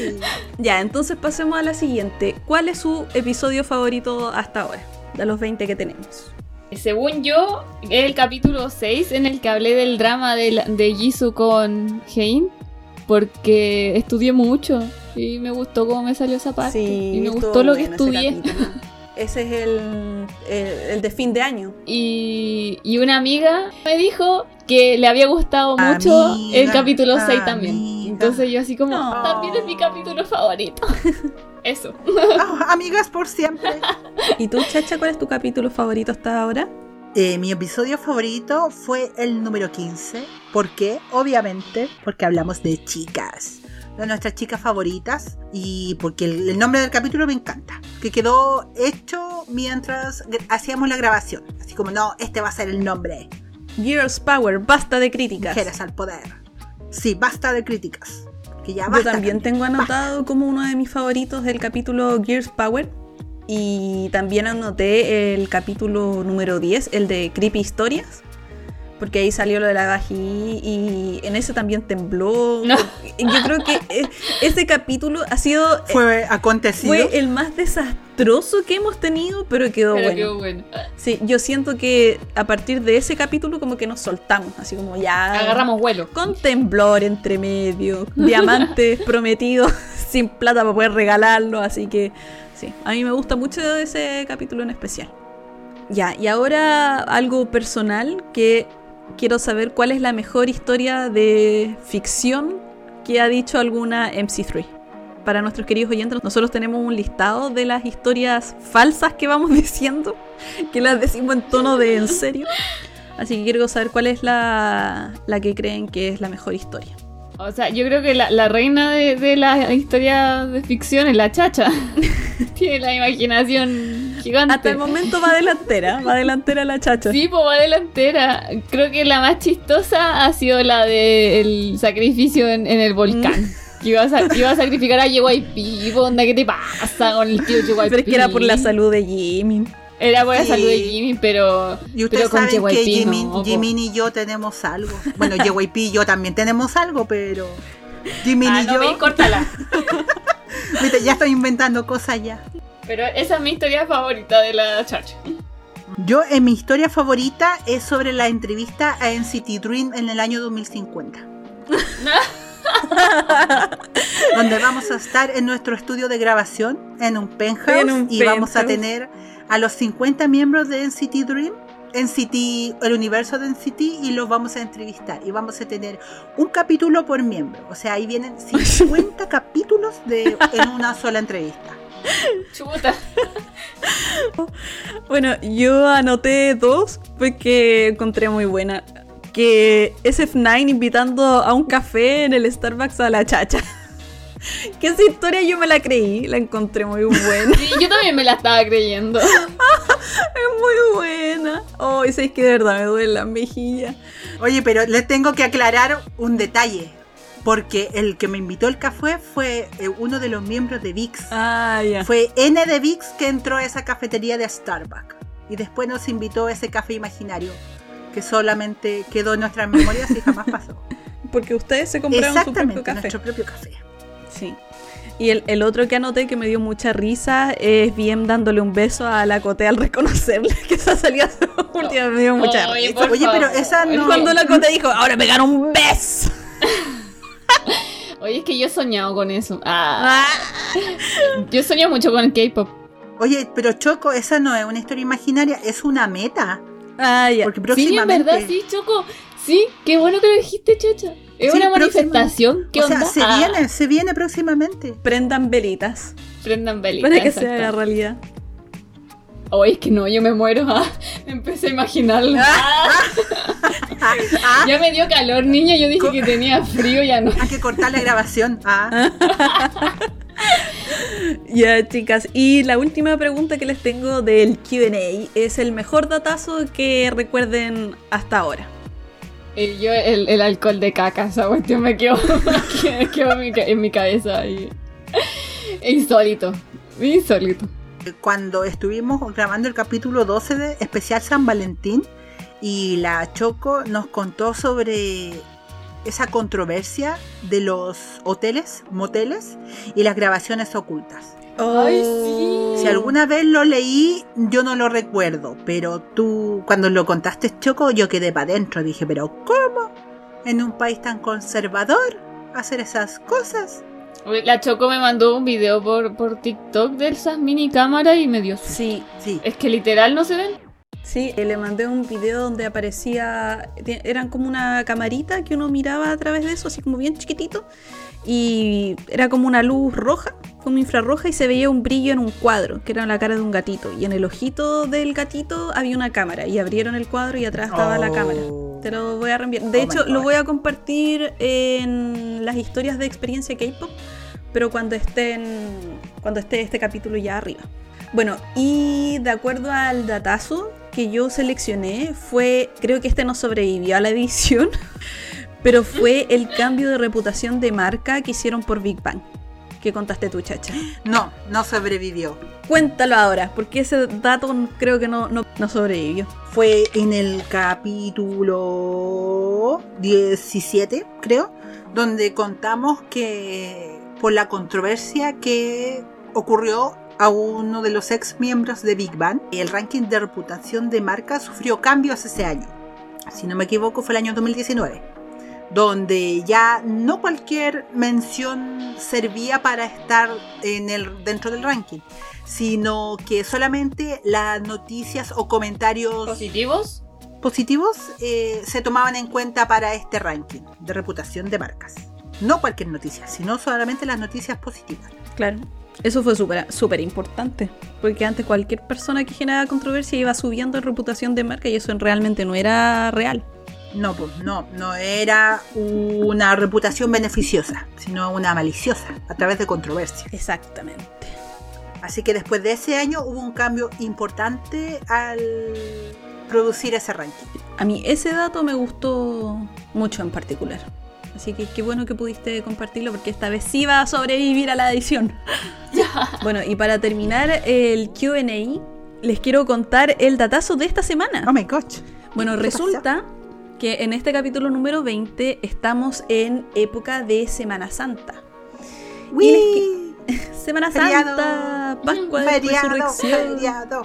ya, entonces pasemos a la siguiente. ¿Cuál es su episodio favorito hasta ahora? De los 20 que tenemos. Según yo, es el capítulo 6 en el que hablé del drama de, la- de Jisoo con Hein, porque estudié mucho y me gustó cómo me salió esa parte. y me gustó lo que estudié. Ese es el, el, el de fin de año. Y, y una amiga me dijo que le había gustado mucho Amiga, el capítulo 6 también. Entonces yo así como, No. también es mi capítulo favorito. Eso. Ah, amigas por siempre. ¿Y tú, Chacha, cuál es tu capítulo favorito hasta ahora? Eh, mi episodio favorito fue el número 15. ¿Por qué? Obviamente, porque hablamos de chicas. De nuestras chicas favoritas. Y porque el, el nombre del capítulo me encanta. Que quedó hecho mientras hacíamos la grabación. Así como, no, este va a ser el nombre. Girls Power, basta de críticas. Mujeres al poder. Sí, basta de críticas. Que ya Yo también tengo anotado como uno de mis favoritos el capítulo Gears Power. Y también anoté el capítulo número 10, el de Creepy Historias. Porque ahí salió lo de la Baji y en ese también tembló. No. Yo creo que eh, ese capítulo ha sido. eh, Fue acontecido. Fue el más desastroso que hemos tenido, pero quedó Pero bueno. qué bueno. Sí, yo siento que a partir de ese capítulo como que nos soltamos, así como ya... Agarramos vuelo. Con temblor entre medio, diamantes prometidos sin plata para poder regalarlo, así que sí, a mí me gusta mucho ese capítulo en especial. Ya, y ahora algo personal que quiero saber cuál es la mejor historia de ficción que ha dicho alguna MC3. Para nuestros queridos oyentes, nosotros tenemos un listado de las historias falsas que vamos diciendo, que las decimos en tono de en serio. Así que quiero saber cuál es la, la que creen que es la mejor historia. O sea, yo creo que la, la reina de, de la historia de ficción es la chacha. Tiene la imaginación gigante. Hasta el momento va delantera, va delantera la chacha. Sí, pues va delantera. Creo que la más chistosa ha sido la del sacrificio en, en el volcán. Mm. Que iba a, iba a sacrificar a JYP. po, onda, ¿Qué te pasa con el tío JYP? Pero es que era por la salud de Jimmy. Era la Sí. salud de Jimmy, pero. Y ustedes pero con saben que Jimin, no, y yo tenemos algo. Bueno, JYP y yo también tenemos algo, pero Jimin Ah, y no, yo, ven, córtala. viste, ya estoy inventando cosas ya. Pero esa es mi historia favorita de la chacha. Yo, en mi historia favorita es sobre la entrevista a NCT Dream en el año 2050. donde vamos a estar en nuestro estudio de grabación, en un penthouse, En un y vamos a tener a los 50 miembros de NCT Dream, NCT, el universo de NCT, y los vamos a entrevistar. Y vamos a tener un capítulo por miembro. O sea, ahí vienen 50 capítulos de, en una sola entrevista. Chuta. Bueno, yo anoté dos porque encontré muy buena. Que SF9 invitando a un café en el Starbucks a la chacha. Que esa historia yo me la creí, la encontré muy buena. Sí, yo también me la estaba creyendo. Es muy buena. Oh, y sabéis que de verdad me duele la mejilla. Oye, pero les tengo que aclarar un detalle. Porque el que me invitó el café fue eh, uno de los miembros de VIX. Ah, ya. Fue N de VIX que entró a esa cafetería de Starbucks. Y después nos invitó a ese café imaginario. Que solamente quedó en nuestras memorias y jamás pasó. Porque ustedes se compraron su propio Exactamente, café. nuestro propio café. Sí. Y el, el otro que anoté que me dio mucha risa es bien dándole un beso a la Cote al reconocerle que esa salida última me dio mucha Oye, risa. Oye, pero esa no- Cuando la Cote dijo, ahora me gano un beso. Oye, es que yo he soñado con eso. Ah, yo soñado mucho con el K-pop. Oye, pero Choco, esa no es una historia imaginaria, es una meta. Ah, ya. Porque Sí, en próximamente. verdad, sí, Choco. Sí, qué bueno que lo dijiste, chacha. Es Sí, una manifestación. ¿Qué o sea, se Ah, viene, se viene próximamente. Prendan velitas Prendan velitas. para que exacto. se haga realidad. Oye, es que no, yo me muero. ah, empecé a imaginarlo. Ah, Ah, ya me dio calor, niña. Yo dije que tenía frío, ya no. hay que cortar la grabación. Ah, Ya, chicas. Y la última pregunta que les tengo del QA es el mejor datazo que recuerden hasta ahora. Yo, el, alcohol de caca, esa cuestión me quedó, me en, mi, en mi cabeza. Y... Insólito. Insólito. Cuando estuvimos grabando el capítulo 12 de especial San Valentín y la Choco nos contó sobre esa controversia de los hoteles, moteles y las grabaciones ocultas. Ay, sí. Si alguna vez lo leí, yo no lo recuerdo, pero tú, cuando lo contaste, Choco, yo quedé para adentro. Dije, pero ¿cómo? En un país tan conservador, hacer esas cosas. La Choco me mandó un video por, por TikTok de esas mini cámaras y me dio susto. Sí, Sí, Es que literal no se ven. sí, eh, le mandé un video donde aparecía, eran como una camarita que uno miraba a través de eso, así como bien chiquitito, y era como una luz roja, como infrarroja, y se veía un brillo en un cuadro, que era la cara de un gatito, y en el ojito del gatito había una cámara, y abrieron el cuadro y atrás estaba la Oh. cámara. Te lo voy a reenviar. De Oh hecho, lo voy a compartir en las historias de experiencia K-pop, pero cuando estén, cuando esté este capítulo ya arriba. Bueno, y de acuerdo al datazo que yo seleccioné, fue, creo que este no sobrevivió a la edición, pero fue el cambio de reputación de marca que hicieron por Big Bang. Que contaste tú, chacha. No, no sobrevivió. Cuéntalo ahora, porque ese dato creo que no, no, no sobrevivió. Fue en el capítulo 17, creo, donde contamos que por la controversia que ocurrió a uno de los ex miembros de Big Bang, el ranking de reputación de marca sufrió cambios ese año. Si no me equivoco, fue el año 2019, donde ya no cualquier mención servía para estar en el, dentro del ranking, sino que solamente las noticias o comentarios ¿Positivos? positivos eh, se tomaban en cuenta para este ranking de reputación de marcas. No cualquier noticia, sino solamente las noticias positivas. Claro. Eso fue súper súper importante, porque antes cualquier persona que generaba controversia iba subiendo en reputación de marca y eso realmente no era real. No, pues no, no era una reputación beneficiosa, sino una maliciosa a través de controversia. Exactamente. Así que después de ese año hubo un cambio importante al producir ese ranking. A mí ese dato me gustó mucho en particular. Así que qué bueno que pudiste compartirlo porque esta vez sí va a sobrevivir a la edición. bueno, y para terminar el QA, les quiero contar el datazo de esta semana. Oh my gosh. Bueno, ¿Qué resulta que en este capítulo número 20 estamos en época de Semana Santa. ¡Wii! Semana Feriado. Santa, Pascua de Feriado, Resurrección. feriado.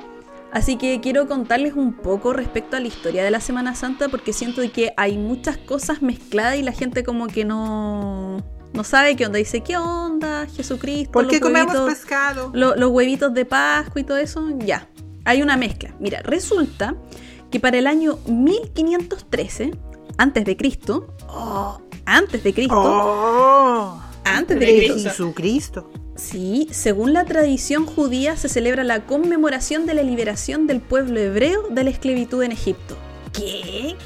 Así que quiero contarles un poco respecto a la historia de la Semana Santa porque siento que hay muchas cosas mezcladas y la gente como que no, no sabe qué onda. Dice, ¿qué onda? Jesucristo. ¿Por los qué comemos pescado? lo- los huevitos de Pascua y todo eso, ya. Hay una mezcla. Mira, resulta que para el año 1513, antes de Cristo, oh, antes de Cristo, ¡Oh! antes de de Cristo, Cristo. Jesucristo. Sí, según la tradición judía se celebra la conmemoración de la liberación del pueblo hebreo de la esclavitud en Egipto. ¿Qué?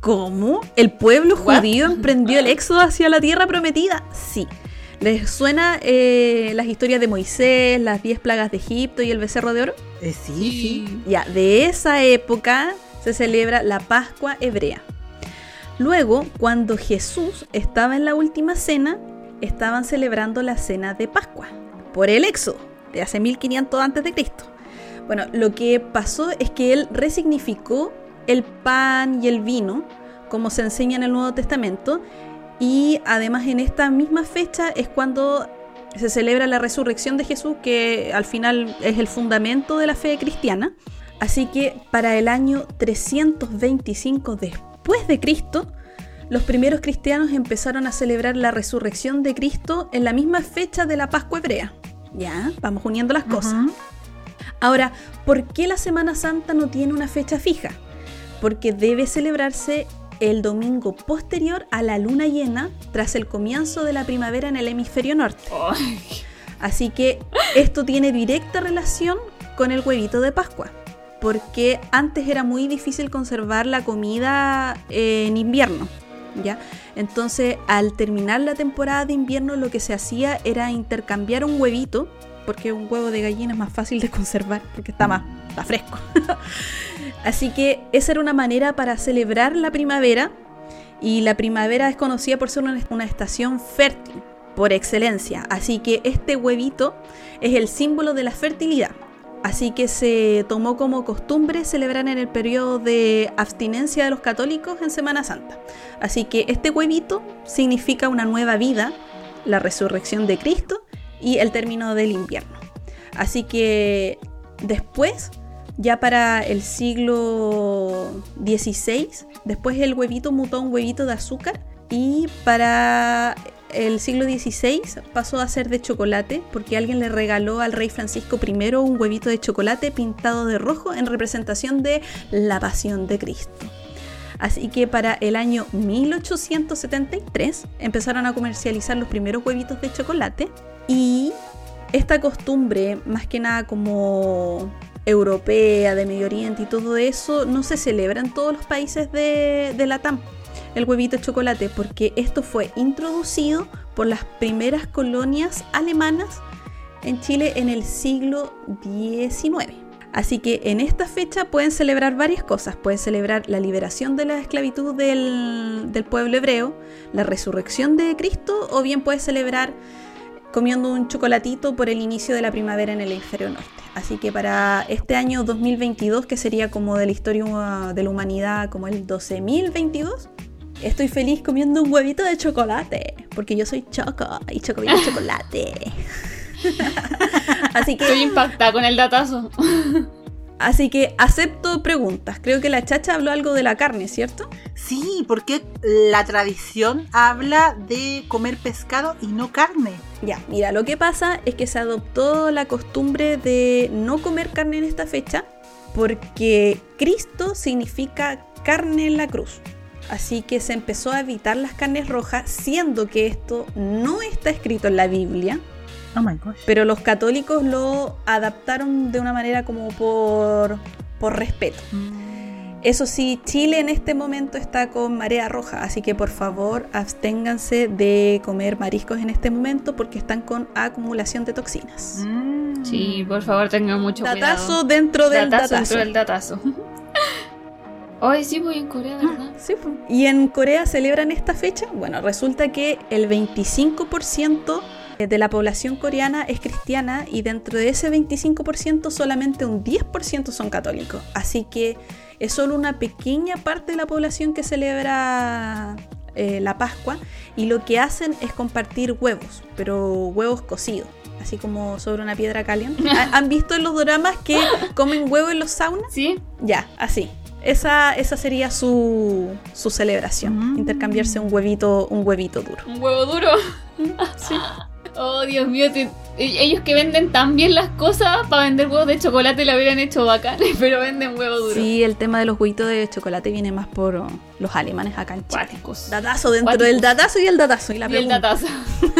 ¿Cómo? ¿El pueblo What? judío emprendió el éxodo hacia la tierra prometida? Sí. ¿Les suena eh, las historias de Moisés, las diez plagas de Egipto y el becerro de oro? Eh, sí, sí. Ya, de esa época se celebra la Pascua hebrea. Luego, cuando Jesús estaba en la última cena, estaban celebrando la cena de Pascua por el Éxodo de hace 1500 antes de Cristo. Bueno, lo que pasó es que él resignificó el pan y el vino, como se enseña en el Nuevo Testamento, y además en esta misma fecha es cuando se celebra la resurrección de Jesús, que al final es el fundamento de la fe cristiana. Así que para el año 325 después de Cristo, los primeros cristianos empezaron a celebrar la resurrección de Cristo en la misma fecha de la Pascua hebrea. Ya, vamos uniendo las cosas. Ahora, ¿por qué la Semana Santa no tiene una fecha fija? Porque debe celebrarse el domingo posterior a la luna llena tras el comienzo de la primavera en el hemisferio norte. Así que esto tiene directa relación con el huevito de Pascua. Porque antes era muy difícil conservar la comida en invierno. ¿ya? Entonces, al terminar la temporada de invierno, lo que se hacía era intercambiar un huevito, porque un huevo de gallina es más fácil de conservar, porque está más fresco. Así que esa era una manera para celebrar la primavera y la primavera es conocida por ser una estación fértil por excelencia, así que este huevito es el símbolo de la fertilidad. Así que se tomó como costumbre celebrar en el periodo de abstinencia de los católicos en Semana Santa. Así que este huevito significa una nueva vida, la resurrección de Cristo y el término del invierno. Así que después, ya para el siglo XVI, después el huevito mutó a un huevito de azúcar y para el siglo XVI pasó a ser de chocolate porque alguien le regaló al rey Francisco I un huevito de chocolate pintado de rojo en representación de la pasión de Cristo. Así que para el año 1873 empezaron a comercializar los primeros huevitos de chocolate y esta costumbre, más que nada como europea, de Medio Oriente y todo eso, no se celebra en todos los países de, de la TAM el huevito de chocolate, porque esto fue introducido por las primeras colonias alemanas en Chile en el siglo XIX. Así que en esta fecha pueden celebrar varias cosas. Pueden celebrar la liberación de la esclavitud del, pueblo hebreo, la resurrección de Cristo, o bien puedes celebrar comiendo un chocolatito por el inicio de la primavera en el hemisferio norte. Así que para este año 2022, que sería como de la historia de la humanidad como el 12.022, Estoy feliz comiendo un huevito de chocolate, porque yo soy choco y choco viene chocolate. Así que estoy impactada con el datazo. Así que acepto preguntas. Creo que la chacha habló algo de la carne, ¿cierto? Sí, porque la tradición habla de comer pescado y no carne. Ya, mira, lo que pasa es que se adoptó la costumbre de no comer carne en esta fecha porque Cristo significa carne en la cruz. Así que se empezó a evitar las carnes rojas, siendo que esto no está escrito en la Biblia. Oh my gosh. Pero los católicos lo adaptaron de una manera como por, por respeto. Mm. Eso sí, Chile en este momento está con marea roja, así que por favor absténganse de comer mariscos en este momento porque están con acumulación de toxinas. Mm. Sí, por favor tengan mucho datazo cuidado. Dentro del datazo. Dentro del datazo. Ay, sí, voy en Corea, ¿verdad? Sí, pues. ¿Y en Corea celebran esta fecha? Bueno, resulta que el 25% de la población coreana es cristiana y dentro de ese 25% solamente un 10% son católicos. Así que es solo una pequeña parte de la población que celebra eh, la Pascua y lo que hacen es compartir huevos, pero huevos cocidos. Así como sobre una piedra caliente. ¿Han visto en los dramas que comen huevo en los saunas? Sí. Ya, así. Esa, esa sería su, su celebración. Mm. Intercambiarse un huevito, un huevito duro. ¿Un huevo duro? sí. Oh, Dios mío, e-, ellos que venden tan bien las cosas para vender huevos de chocolate lo hubieran hecho bacán, pero venden huevo duro. Sí, el tema de los huevitos de chocolate viene más por oh, los alemanes acá en Chile. Datazo dentro Cuáticos. del datazo y el datazo y la y el datazo.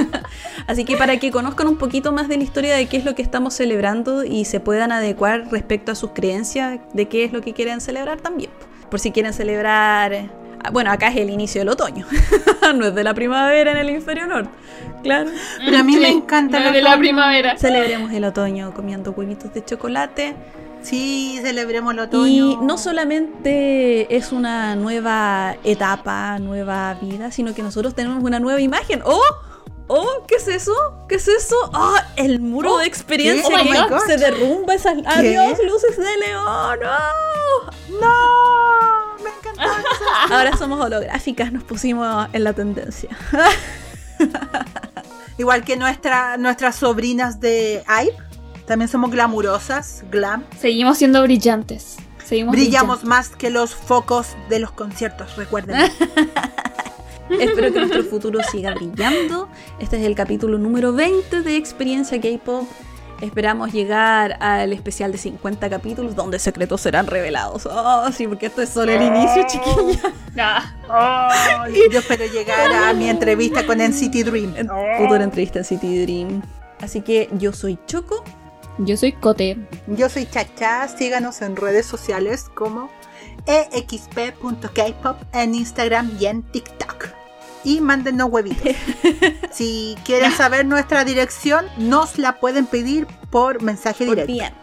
Así que para que conozcan un poquito más de la historia de qué es lo que estamos celebrando y se puedan adecuar respecto a sus creencias de qué es lo que quieren celebrar también. Por si quieren celebrar... ah, Bueno, acá es el inicio del otoño. no es de la primavera en el hemisferio norte. Claro. Pero a mí me encanta el de la primavera. Celebremos el otoño comiendo huevitos de chocolate. Sí, celebremos el otoño. Y no solamente es una nueva etapa, nueva vida, sino que nosotros tenemos una nueva imagen. ¡Oh! ¡Oh! ¿Qué es eso? ¿Qué es eso? ¡Ah! el muro de experiencia. Oh que se derrumba esas. ¡Adiós, luces de león! ¡Oh! ¡No! Me encantó. Ahora somos holográficas, nos pusimos en la tendencia. Igual que nuestra, nuestras sobrinas de Air, también somos glamurosas, glam. Seguimos siendo brillantes. Seguimos Brillamos más que los focos de los conciertos, recuerden. Espero que nuestro futuro siga brillando. Este es el capítulo número 20 de Experiencia K-Pop. Esperamos llegar al especial de 50 capítulos donde secretos serán revelados. Oh, sí, porque esto es solo el inicio, chiquilla. Ah, Yo espero llegar a mi entrevista con NCT Dream. Futura entrevista en City Dream. Así que yo soy Choco. Yo soy Cote. Yo soy Chacha, síganos en redes sociales como exp.kpop en Instagram y en TikTok y mándenos huevitos. si quieren saber nuestra dirección, nos la pueden pedir por mensaje directo. Bien.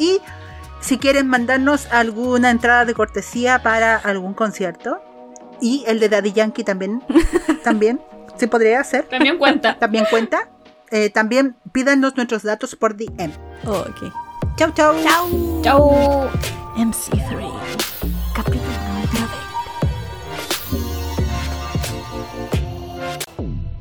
Y si quieren mandarnos alguna entrada de cortesía para algún concierto y el de Daddy Yankee también, también se podría hacer. También cuenta. también cuenta. Eh, también pídanos nuestros datos por DM. Oh, ok. Chau, chau. Chau. Chau. MC3. Capítulo.